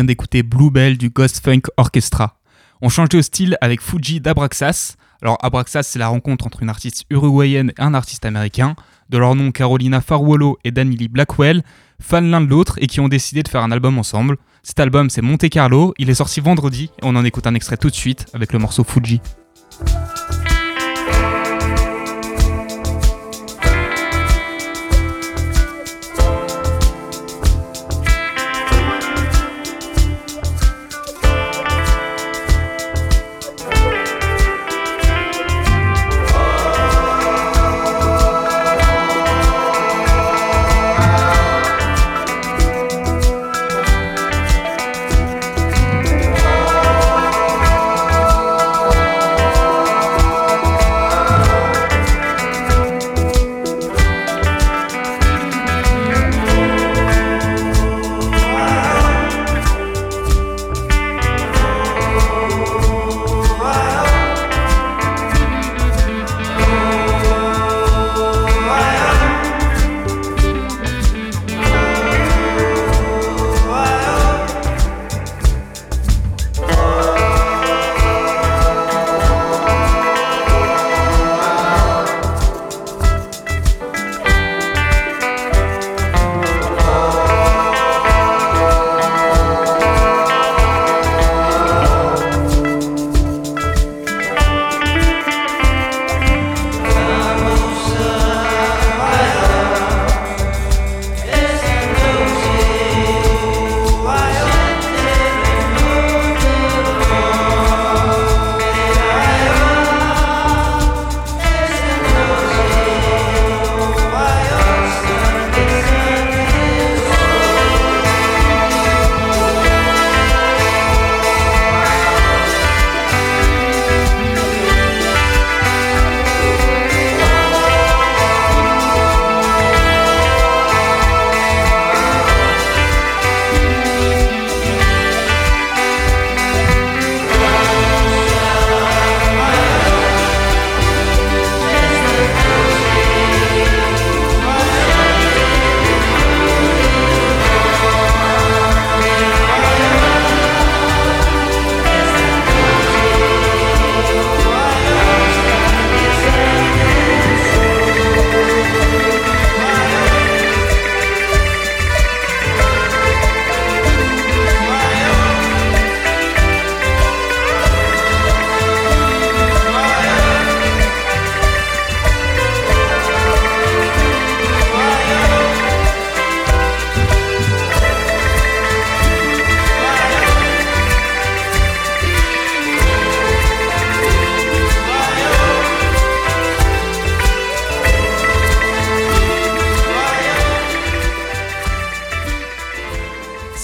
Vient d'écouter Bluebell du Ghost Funk Orchestra. On change de style avec Fuji d'Abraxas. Alors Abraxas, c'est la rencontre entre une artiste uruguayenne et un artiste américain. De leur nom, Carolina Farwolo et Danily Blackwell, fans l'un de l'autre et qui ont décidé de faire un album ensemble. Cet album, c'est Monte Carlo. Il est sorti vendredi et on en écoute un extrait tout de suite avec le morceau Fuji.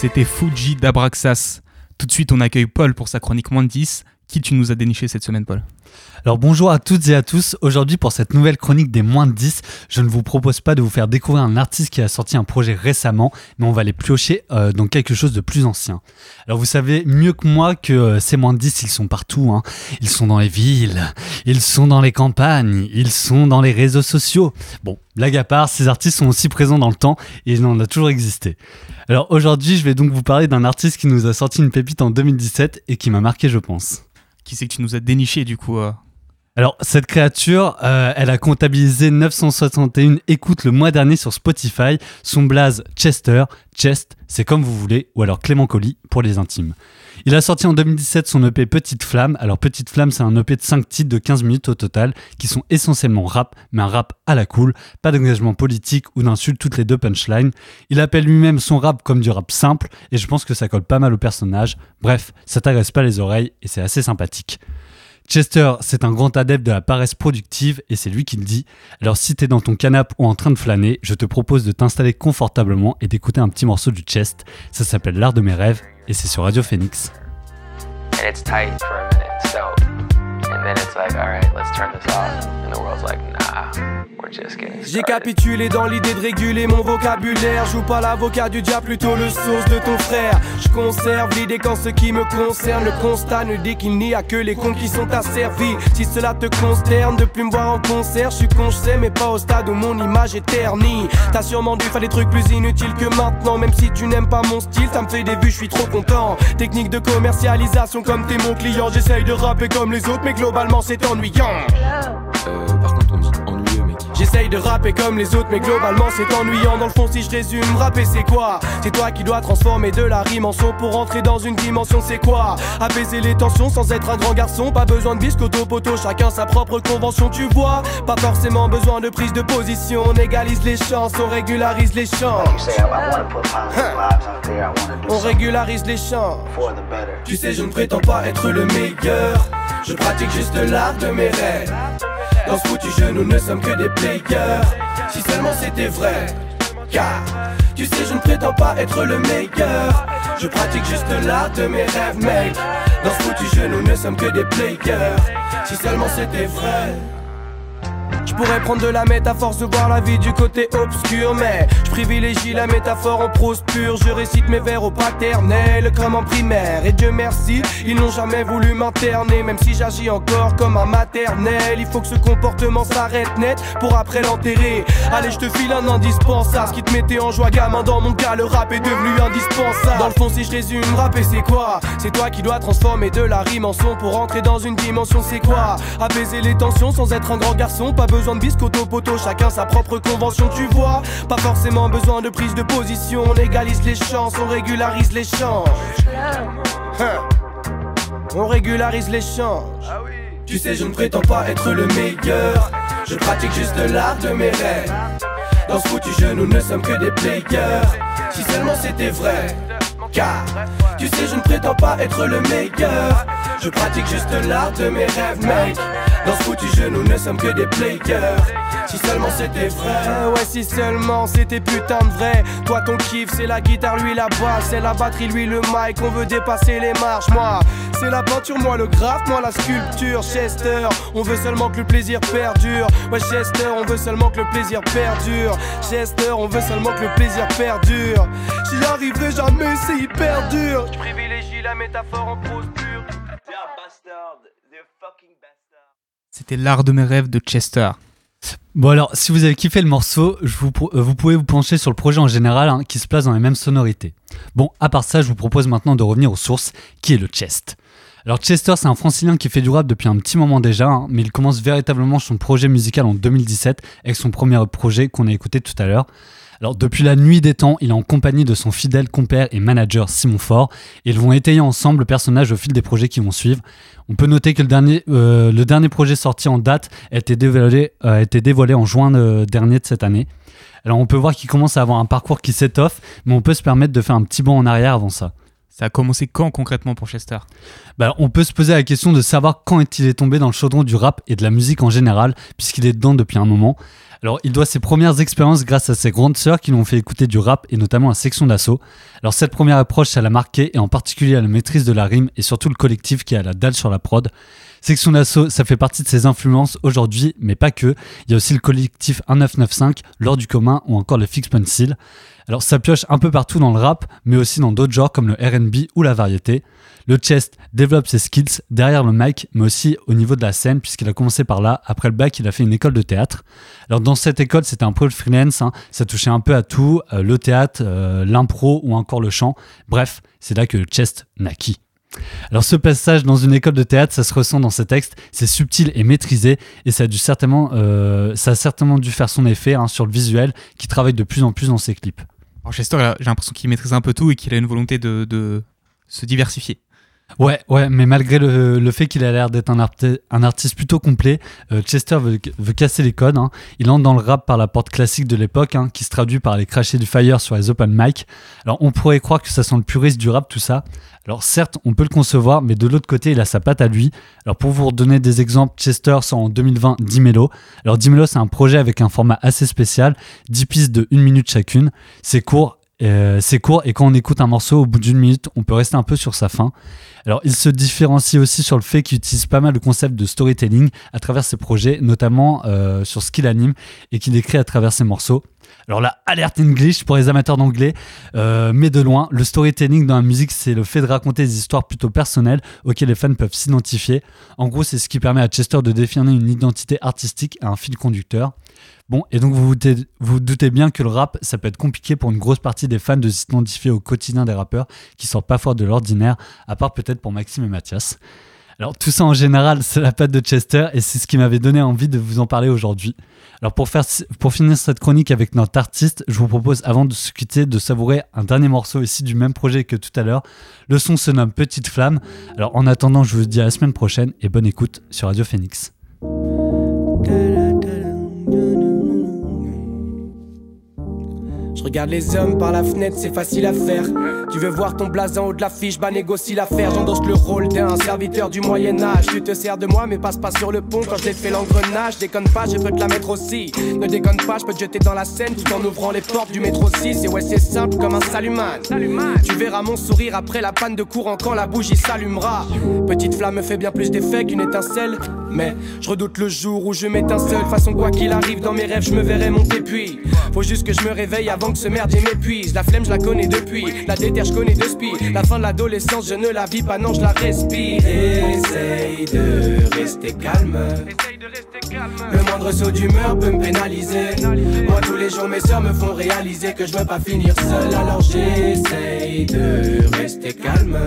C'était Fuji d'Abraxas. Tout de suite, on accueille Paul pour sa chronique moins de 10. Qui tu nous as déniché cette semaine, Paul? Alors bonjour à toutes et à tous. Aujourd'hui, pour cette nouvelle chronique des moins de 10, je ne vous propose pas de vous faire découvrir un artiste qui a sorti un projet récemment, mais on va les piocher euh, dans quelque chose de plus ancien. Alors vous savez mieux que moi que euh, ces moins de 10, ils sont partout. Hein. Ils sont dans les villes, ils sont dans les campagnes, ils sont dans les réseaux sociaux. Bon, blague à part, ces artistes sont aussi présents dans le temps et il en a toujours existé. Alors aujourd'hui, je vais donc vous parler d'un artiste qui nous a sorti une pépite en 2017 et qui m'a marqué, je pense. Qui c'est que tu nous as déniché du coup euh Alors, cette créature, euh, elle a comptabilisé 961 écoutes le mois dernier sur Spotify. Son blaze Chester, Chest, c'est comme vous voulez, ou alors Clément Colli pour les intimes. Il a sorti en 2017 son EP Petite Flamme. Alors, Petite Flamme, c'est un EP de 5 titres de 15 minutes au total, qui sont essentiellement rap, mais un rap à la cool, pas d'engagement politique ou d'insultes toutes les deux punchlines. Il appelle lui-même son rap comme du rap simple, et je pense que ça colle pas mal au personnage. Bref, ça t'agresse pas les oreilles, et c'est assez sympathique. Chester, c'est un grand adepte de la paresse productive et c'est lui qui le dit. Alors si t'es dans ton canapé ou en train de flâner, je te propose de t'installer confortablement et d'écouter un petit morceau du Chest. Ça s'appelle L'art de mes rêves et c'est sur Radio Phoenix. and it's tight for a minute. So, and then it's like, all right, let's turn this off. And the world's like, nah. We're just getting J'ai started. capitulé dans l'idée de réguler mon vocabulaire. Joue pas l'avocat du diable, plutôt le source de ton frère. Je conserve l'idée qu'en ce qui me concerne, le constat ne dit qu'il n'y a que les cons qui sont asservis. Si cela te consterne de plus me voir en concert, je suis con, je sais, mais pas au stade où mon image est ternie. T'as sûrement dû faire des trucs plus inutiles que maintenant, même si tu n'aimes pas mon style, ça me fait des vues, je suis trop content. Technique de commercialisation comme t'es mon client, j'essaye de rapper comme les autres, mais globalement c'est ennuyant. Euh, par contre, J'essaye de rapper comme les autres, mais globalement c'est ennuyant. Dans le fond, si je résume, rapper c'est quoi? C'est toi qui dois transformer de la rime en son pour entrer dans une dimension, c'est quoi? Apaiser les tensions sans être un grand garçon. Pas besoin de biscotto poteau, chacun sa propre convention, tu vois? Pas forcément besoin de prise de position. On égalise les chances, on régularise les chances. On régularise les champs. Tu sais, je ne prétends pas être le meilleur. Je pratique juste l'art de mes rêves. Dans ce foutu jeu, nous ne sommes que des players. Si seulement c'était vrai. Car, tu sais, je ne prétends pas être le meilleur. Je pratique juste l'art de mes rêves, mec. Dans ce foutu jeu, nous ne sommes que des players. Si seulement c'était vrai. Pourrais prendre de la métaphore, se voir la vie du côté obscur Mais je privilégie la métaphore en prose pure. Je récite mes vers au paternel comme en primaire. Et Dieu merci, ils n'ont jamais voulu m'interner. Même si j'agis encore comme un maternel Il faut que ce comportement s'arrête net pour après l'enterrer. Allez je te file un indispensable. Ce qui te mettait en joie gamin dans mon cas Le rap est devenu indispensable. Dans le fond si je résume, rapper c'est quoi? C'est toi qui dois transformer de la rime en son Pour entrer dans une dimension. C'est quoi? Apaiser les tensions sans être un grand garçon Pas besoin de biscotto poteau, chacun sa propre convention, tu vois. Pas forcément besoin de prise de position, on égalise les chances, on régularise les chances. Hein. On régularise les chances. Tu sais, je ne prétends pas être le meilleur. Je pratique juste l'art de mes rêves. Dans ce foutu jeu, nous ne sommes que des players. Si seulement c'était vrai. Tu sais, je ne prétends pas être le meilleur. Je pratique juste l'art de mes rêves, mec. Dans ce foutu jeu, nous ne sommes que des players. Si seulement c'était vrai. Ouais, si seulement c'était putain de vrai. Toi, ton kiff, c'est la guitare, lui la basse. C'est la batterie, lui le mic. On veut dépasser les marches, moi. C'est la peinture, moi le graphe, moi la sculpture. Chester, on veut seulement que le plaisir perdure. Ouais, Chester, on veut seulement que le plaisir perdure. Chester, on veut seulement que le plaisir perdure. J'y arriverai jamais, c'est hyper dur. Je privilégie la métaphore en prose pure. C'était l'art de mes rêves de Chester. Bon alors, si vous avez kiffé le morceau, euh, vous pouvez vous pencher sur le projet en général hein, qui se place dans les mêmes sonorités. Bon, à part ça, je vous propose maintenant de revenir aux sources, qui est le chest. Alors Chester, c'est un francilien qui fait du rap depuis un petit moment déjà, hein, mais il commence véritablement son projet musical en 2017 avec son premier projet qu'on a écouté tout à l'heure. Alors depuis la nuit des temps, il est en compagnie de son fidèle compère et manager Simon Faure, et ils vont étayer ensemble le personnage au fil des projets qui vont suivre. On peut noter que le dernier, euh, projet sorti en date a été dévoilé, euh, en juin euh, dernier de cette année. Alors on peut voir qu'il commence à avoir un parcours qui s'étoffe, mais on peut se permettre de faire un petit bond en arrière avant ça. Ça a commencé quand concrètement pour Chester? Bah, on peut se poser la question de savoir quand est-il est tombé dans le chaudron du rap et de la musique en général, puisqu'il est dedans depuis un moment. Alors, il doit ses premières expériences grâce à ses grandes sœurs qui l'ont fait écouter du rap et notamment à Section d'Assaut. Alors, cette première approche, ça l'a marqué et en particulier à la maîtrise de la rime et surtout le collectif qui a la dalle sur la prod. Section d'Assaut, ça fait partie de ses influences aujourd'hui, mais pas que. Il y a aussi le collectif 1995, L'Or du commun ou encore le Fix Pencil. Alors ça pioche un peu partout dans le rap, mais aussi dans d'autres genres comme le RB ou la variété. Le chest développe ses skills derrière le mic, mais aussi au niveau de la scène, puisqu'il a commencé par là. Après le bac, il a fait une école de théâtre. Alors dans cette école, c'était un peu le freelance, hein. ça touchait un peu à tout, euh, le théâtre, euh, l'impro ou encore le chant. Bref, c'est là que le chest naquit. Alors ce passage dans une école de théâtre, ça se ressent dans ces textes, c'est subtil et maîtrisé, et ça a, certainement, euh, ça a certainement dû faire son effet hein, sur le visuel, qui travaille de plus en plus dans ses clips. Alors Chester, j'ai l'impression qu'il maîtrise un peu tout et qu'il a une volonté de, de se diversifier. Ouais, ouais, mais malgré le, fait qu'il a l'air d'être un, arti- un artiste plutôt complet, euh, Chester veut, casser les codes. hein. Il entre dans le rap par la porte classique de l'époque, hein, qui se traduit par les crachés du fire sur les open mic. Alors on pourrait croire que ça sent le puriste du rap, tout ça. Alors certes, on peut le concevoir, mais de l'autre côté, il a sa patte à lui. Alors pour vous redonner des exemples, Chester sort en 2020 10 mélos. Alors 10 mélos, c'est un projet avec un format assez spécial, 10 pistes de 1 minute chacune. C'est court Euh, c'est court et quand on écoute un morceau au bout d'une minute, on peut rester un peu sur sa fin. Alors, il se différencie aussi sur le fait qu'il utilise pas mal le concept de storytelling à travers ses projets, notamment euh, sur ce qu'il anime et qu'il écrit à travers ses morceaux. Alors là, alerte English pour les amateurs d'anglais, euh, mais de loin, le storytelling dans la musique, c'est le fait de raconter des histoires plutôt personnelles auxquelles les fans peuvent s'identifier. En gros, c'est ce qui permet à Chester de définir une identité artistique et un fil conducteur. Bon, et donc vous vous doutez, bien que le rap, ça peut être compliqué pour une grosse partie des fans de s'identifier au quotidien des rappeurs qui sortent pas fort de l'ordinaire, à part peut-être pour Maxime et Mathias. Alors tout ça en général, c'est la patte de Chester et c'est ce qui m'avait donné envie de vous en parler aujourd'hui. Alors pour, faire, pour finir cette chronique avec notre artiste, je vous propose avant de se quitter de savourer un dernier morceau ici du même projet que tout à l'heure. Le son se nomme Petite Flamme. Alors en attendant, je vous dis à la semaine prochaine et bonne écoute sur Radio Phoenix. Je regarde les hommes par la fenêtre, c'est facile à faire. Tu veux voir ton blason haut de l'affiche, bah négocie l'affaire. J'endosse le rôle d'un serviteur du Moyen-Âge. Tu te sers de moi, mais passe pas sur le pont quand je l'ai fait l'engrenage. Déconne pas, je peux te la mettre aussi. Ne déconne pas, je peux te jeter dans la scène tout en ouvrant les portes du métro 6. Et ouais, c'est simple comme un saluman. Tu verras mon sourire après la panne de courant quand la bougie s'allumera. Petite flamme fait bien plus d'effet qu'une étincelle. Mais je redoute le jour où je m'étincelle. Façon, quoi qu'il arrive dans mes rêves, je me verrai monter puis. Faut juste que je me réveille avant que ce merdier m'épuise. La flemme, je la connais depuis. La déter, je connais de spi. La fin de l'adolescence, je ne la vis pas, non, je la respire. Essaye de rester calme. Le moindre saut d'humeur peut me pénaliser. Moi, tous les jours, mes soeurs me font réaliser que je veux pas finir seul. Alors j'essaye de rester calme.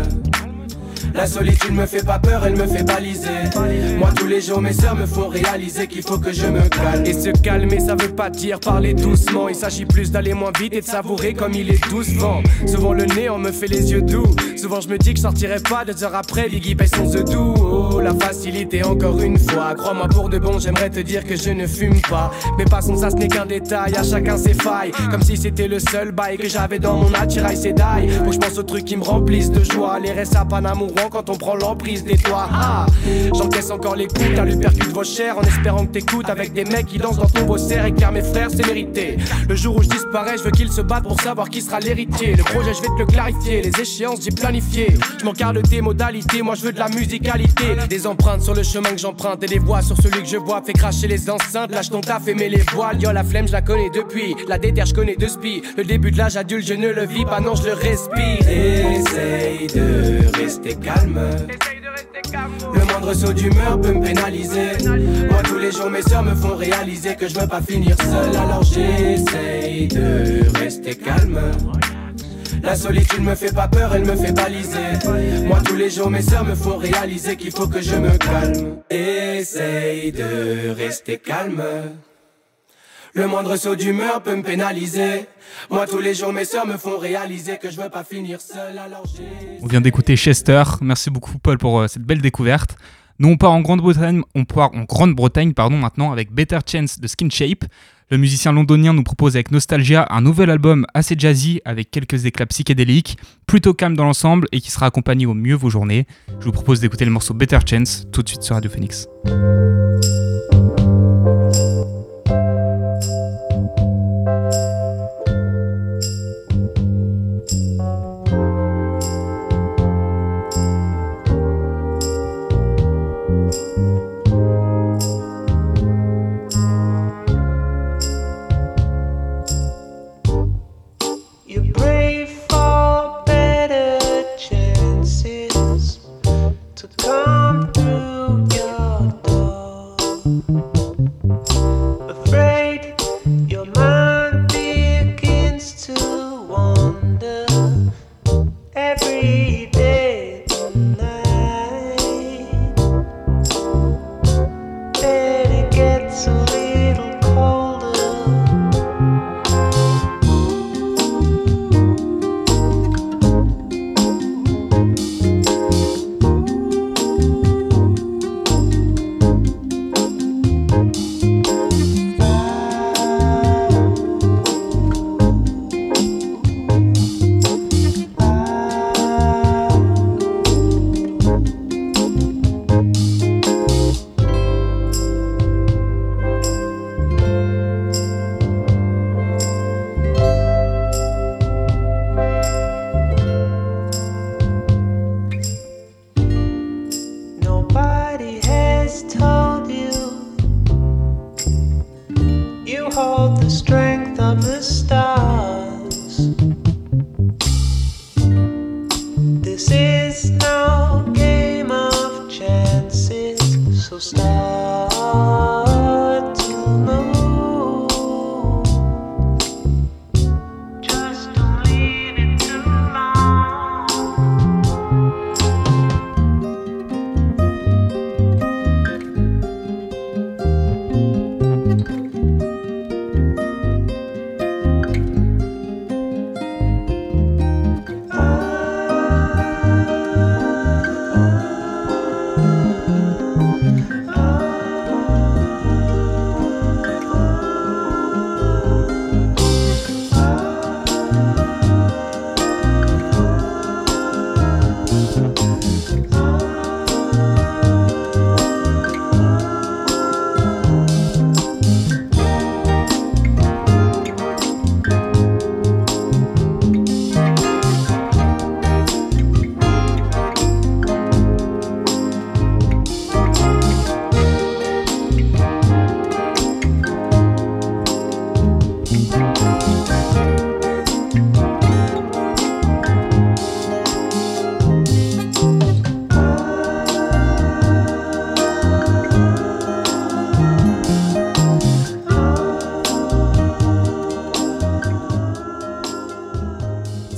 La solitude me fait pas peur, elle me fait baliser. Moi tous les jours mes soeurs me font réaliser qu'il faut que je me calme. Et se calmer ça veut pas dire parler doucement. Il s'agit plus d'aller moins vite et de savourer comme il est doucement. Souvent le nez on me fait les yeux doux. Souvent je me dis que je sortirai pas deux heures après. Biggie paye son œuf doux. Oh la facilité encore une fois. Crois-moi pour de bon j'aimerais te dire que je ne fume pas. Mais passons ça ce n'est qu'un détail. À chacun ses failles. Comme si c'était le seul bail que j'avais dans mon attirail c'est die. Faut je pense aux trucs qui me remplissent de joie. Les restes à quand on prend l'emprise des toits. Ah, J'encaisse encore les coups, t'as percute vos chairs en espérant que t'écoutes avec des mecs qui dansent dans ton beau cerf et car mes frères c'est mérité. Le jour où je disparais, je veux qu'ils se battent pour savoir qui sera l'héritier. Le projet, je vais te le clarifier, les échéances j'ai planifié. Je m'en de tes modalités, moi je veux de la musicalité. Des empreintes sur le chemin que j'emprunte et des voix sur celui que je vois. Fait cracher les enceintes, lâche ton taf et mets les voiles. Yo, la flemme, je la connais depuis. La déterre, je connais de spi. Le début de l'âge adulte, je ne le vis pas, non, je le respire. Essaye de rester calme. Le moindre saut d'humeur peut me pénaliser. Moi, tous les jours, mes soeurs me font réaliser que je veux pas finir seul. Alors j'essaye de rester calme. La solitude me fait pas peur, elle me fait baliser. Moi, tous les jours, mes soeurs me font réaliser qu'il faut que je me calme. Essaye de rester calme. Le moindre saut d'humeur peut me pénaliser. Moi, tous les jours, mes soeurs me font réaliser que je veux pas finir seul. Alors On vient d'écouter Chester. Merci beaucoup, Paul, pour euh, cette belle découverte. Nous, on part en Grande-Bretagne, on part en Grande-Bretagne, pardon, maintenant avec Better Chance de Skin Shape. Le musicien londonien nous propose avec Nostalgia un nouvel album assez jazzy avec quelques éclats psychédéliques, plutôt calme dans l'ensemble et qui sera accompagné au mieux vos journées. Je vous propose d'écouter le morceau Better Chance tout de suite sur Radio Phoenix.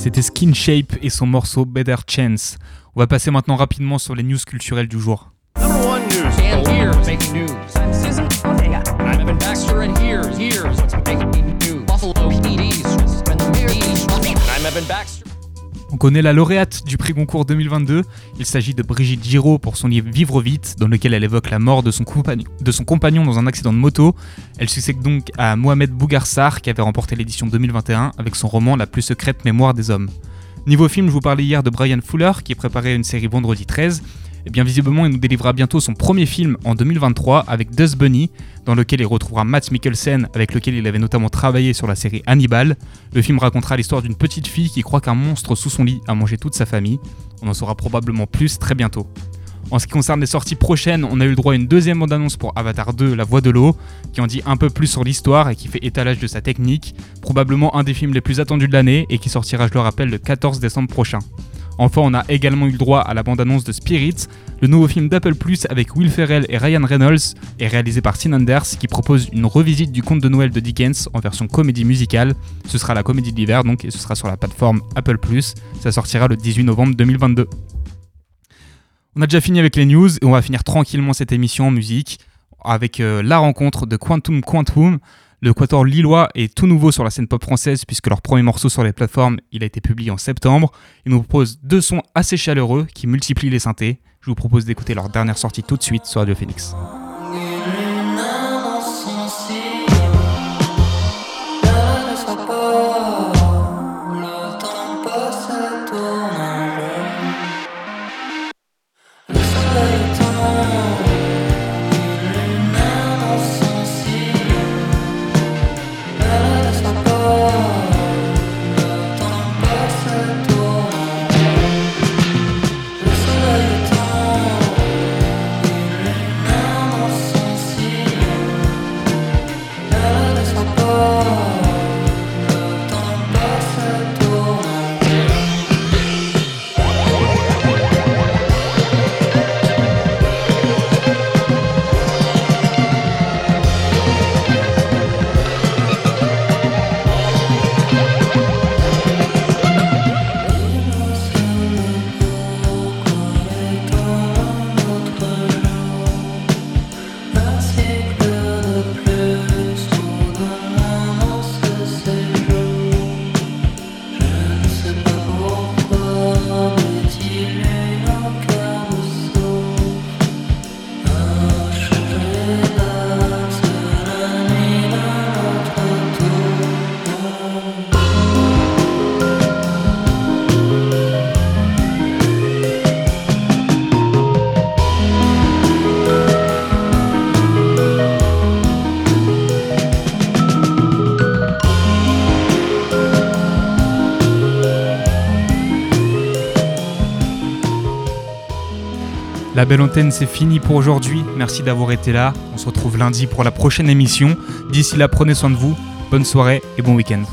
C'était Skin Shape et son morceau Better Chance. On va passer maintenant rapidement sur les news culturelles du jour. On connaît la lauréate du prix Goncourt 2022. Il s'agit de Brigitte Giraud pour son livre Vivre vite, dans lequel elle évoque la mort de son, compagnon, de son compagnon dans un accident de moto. Elle succède donc à Mohamed Bougarsar qui avait remporté l'édition 2021 avec son roman La plus secrète mémoire des hommes. Niveau film, je vous parlais hier de Brian Fuller qui préparait une série vendredi 13. Et bien visiblement, il nous délivrera bientôt son premier film en 2023 avec Dust Bunny, dans lequel il retrouvera Matt Mikkelsen, avec lequel il avait notamment travaillé sur la série Hannibal. Le film racontera l'histoire d'une petite fille qui croit qu'un monstre sous son lit a mangé toute sa famille. On en saura probablement plus très bientôt. En ce qui concerne les sorties prochaines, on a eu le droit à une deuxième bande-annonce pour Avatar 2, La Voix de l'eau, qui en dit un peu plus sur l'histoire et qui fait étalage de sa technique, probablement un des films les plus attendus de l'année et qui sortira, je le rappelle, le 14 décembre prochain. Enfin, on a également eu le droit à la bande-annonce de Spirit, le nouveau film d'Apple Plus avec Will Ferrell et Ryan Reynolds, et réalisé par Tim Anders, qui propose une revisite du conte de Noël de Dickens en version comédie musicale. Ce sera la comédie de l'hiver, donc, et ce sera sur la plateforme Apple Plus. Ça sortira le 18 novembre 2022. On a déjà fini avec les news et on va finir tranquillement cette émission en musique avec euh, la rencontre de Quantum Quantum. Le quatuor lillois est tout nouveau sur la scène pop française puisque leur premier morceau sur les plateformes, il a été publié en septembre. Ils nous proposent deux sons assez chaleureux qui multiplient les synthés. Je vous propose d'écouter leur dernière sortie tout de suite sur Radio Phoenix. Belle antenne, c'est fini pour aujourd'hui. Merci d'avoir été là. On se retrouve lundi pour la prochaine émission. D'ici là, prenez soin de vous. Bonne soirée et bon week-end.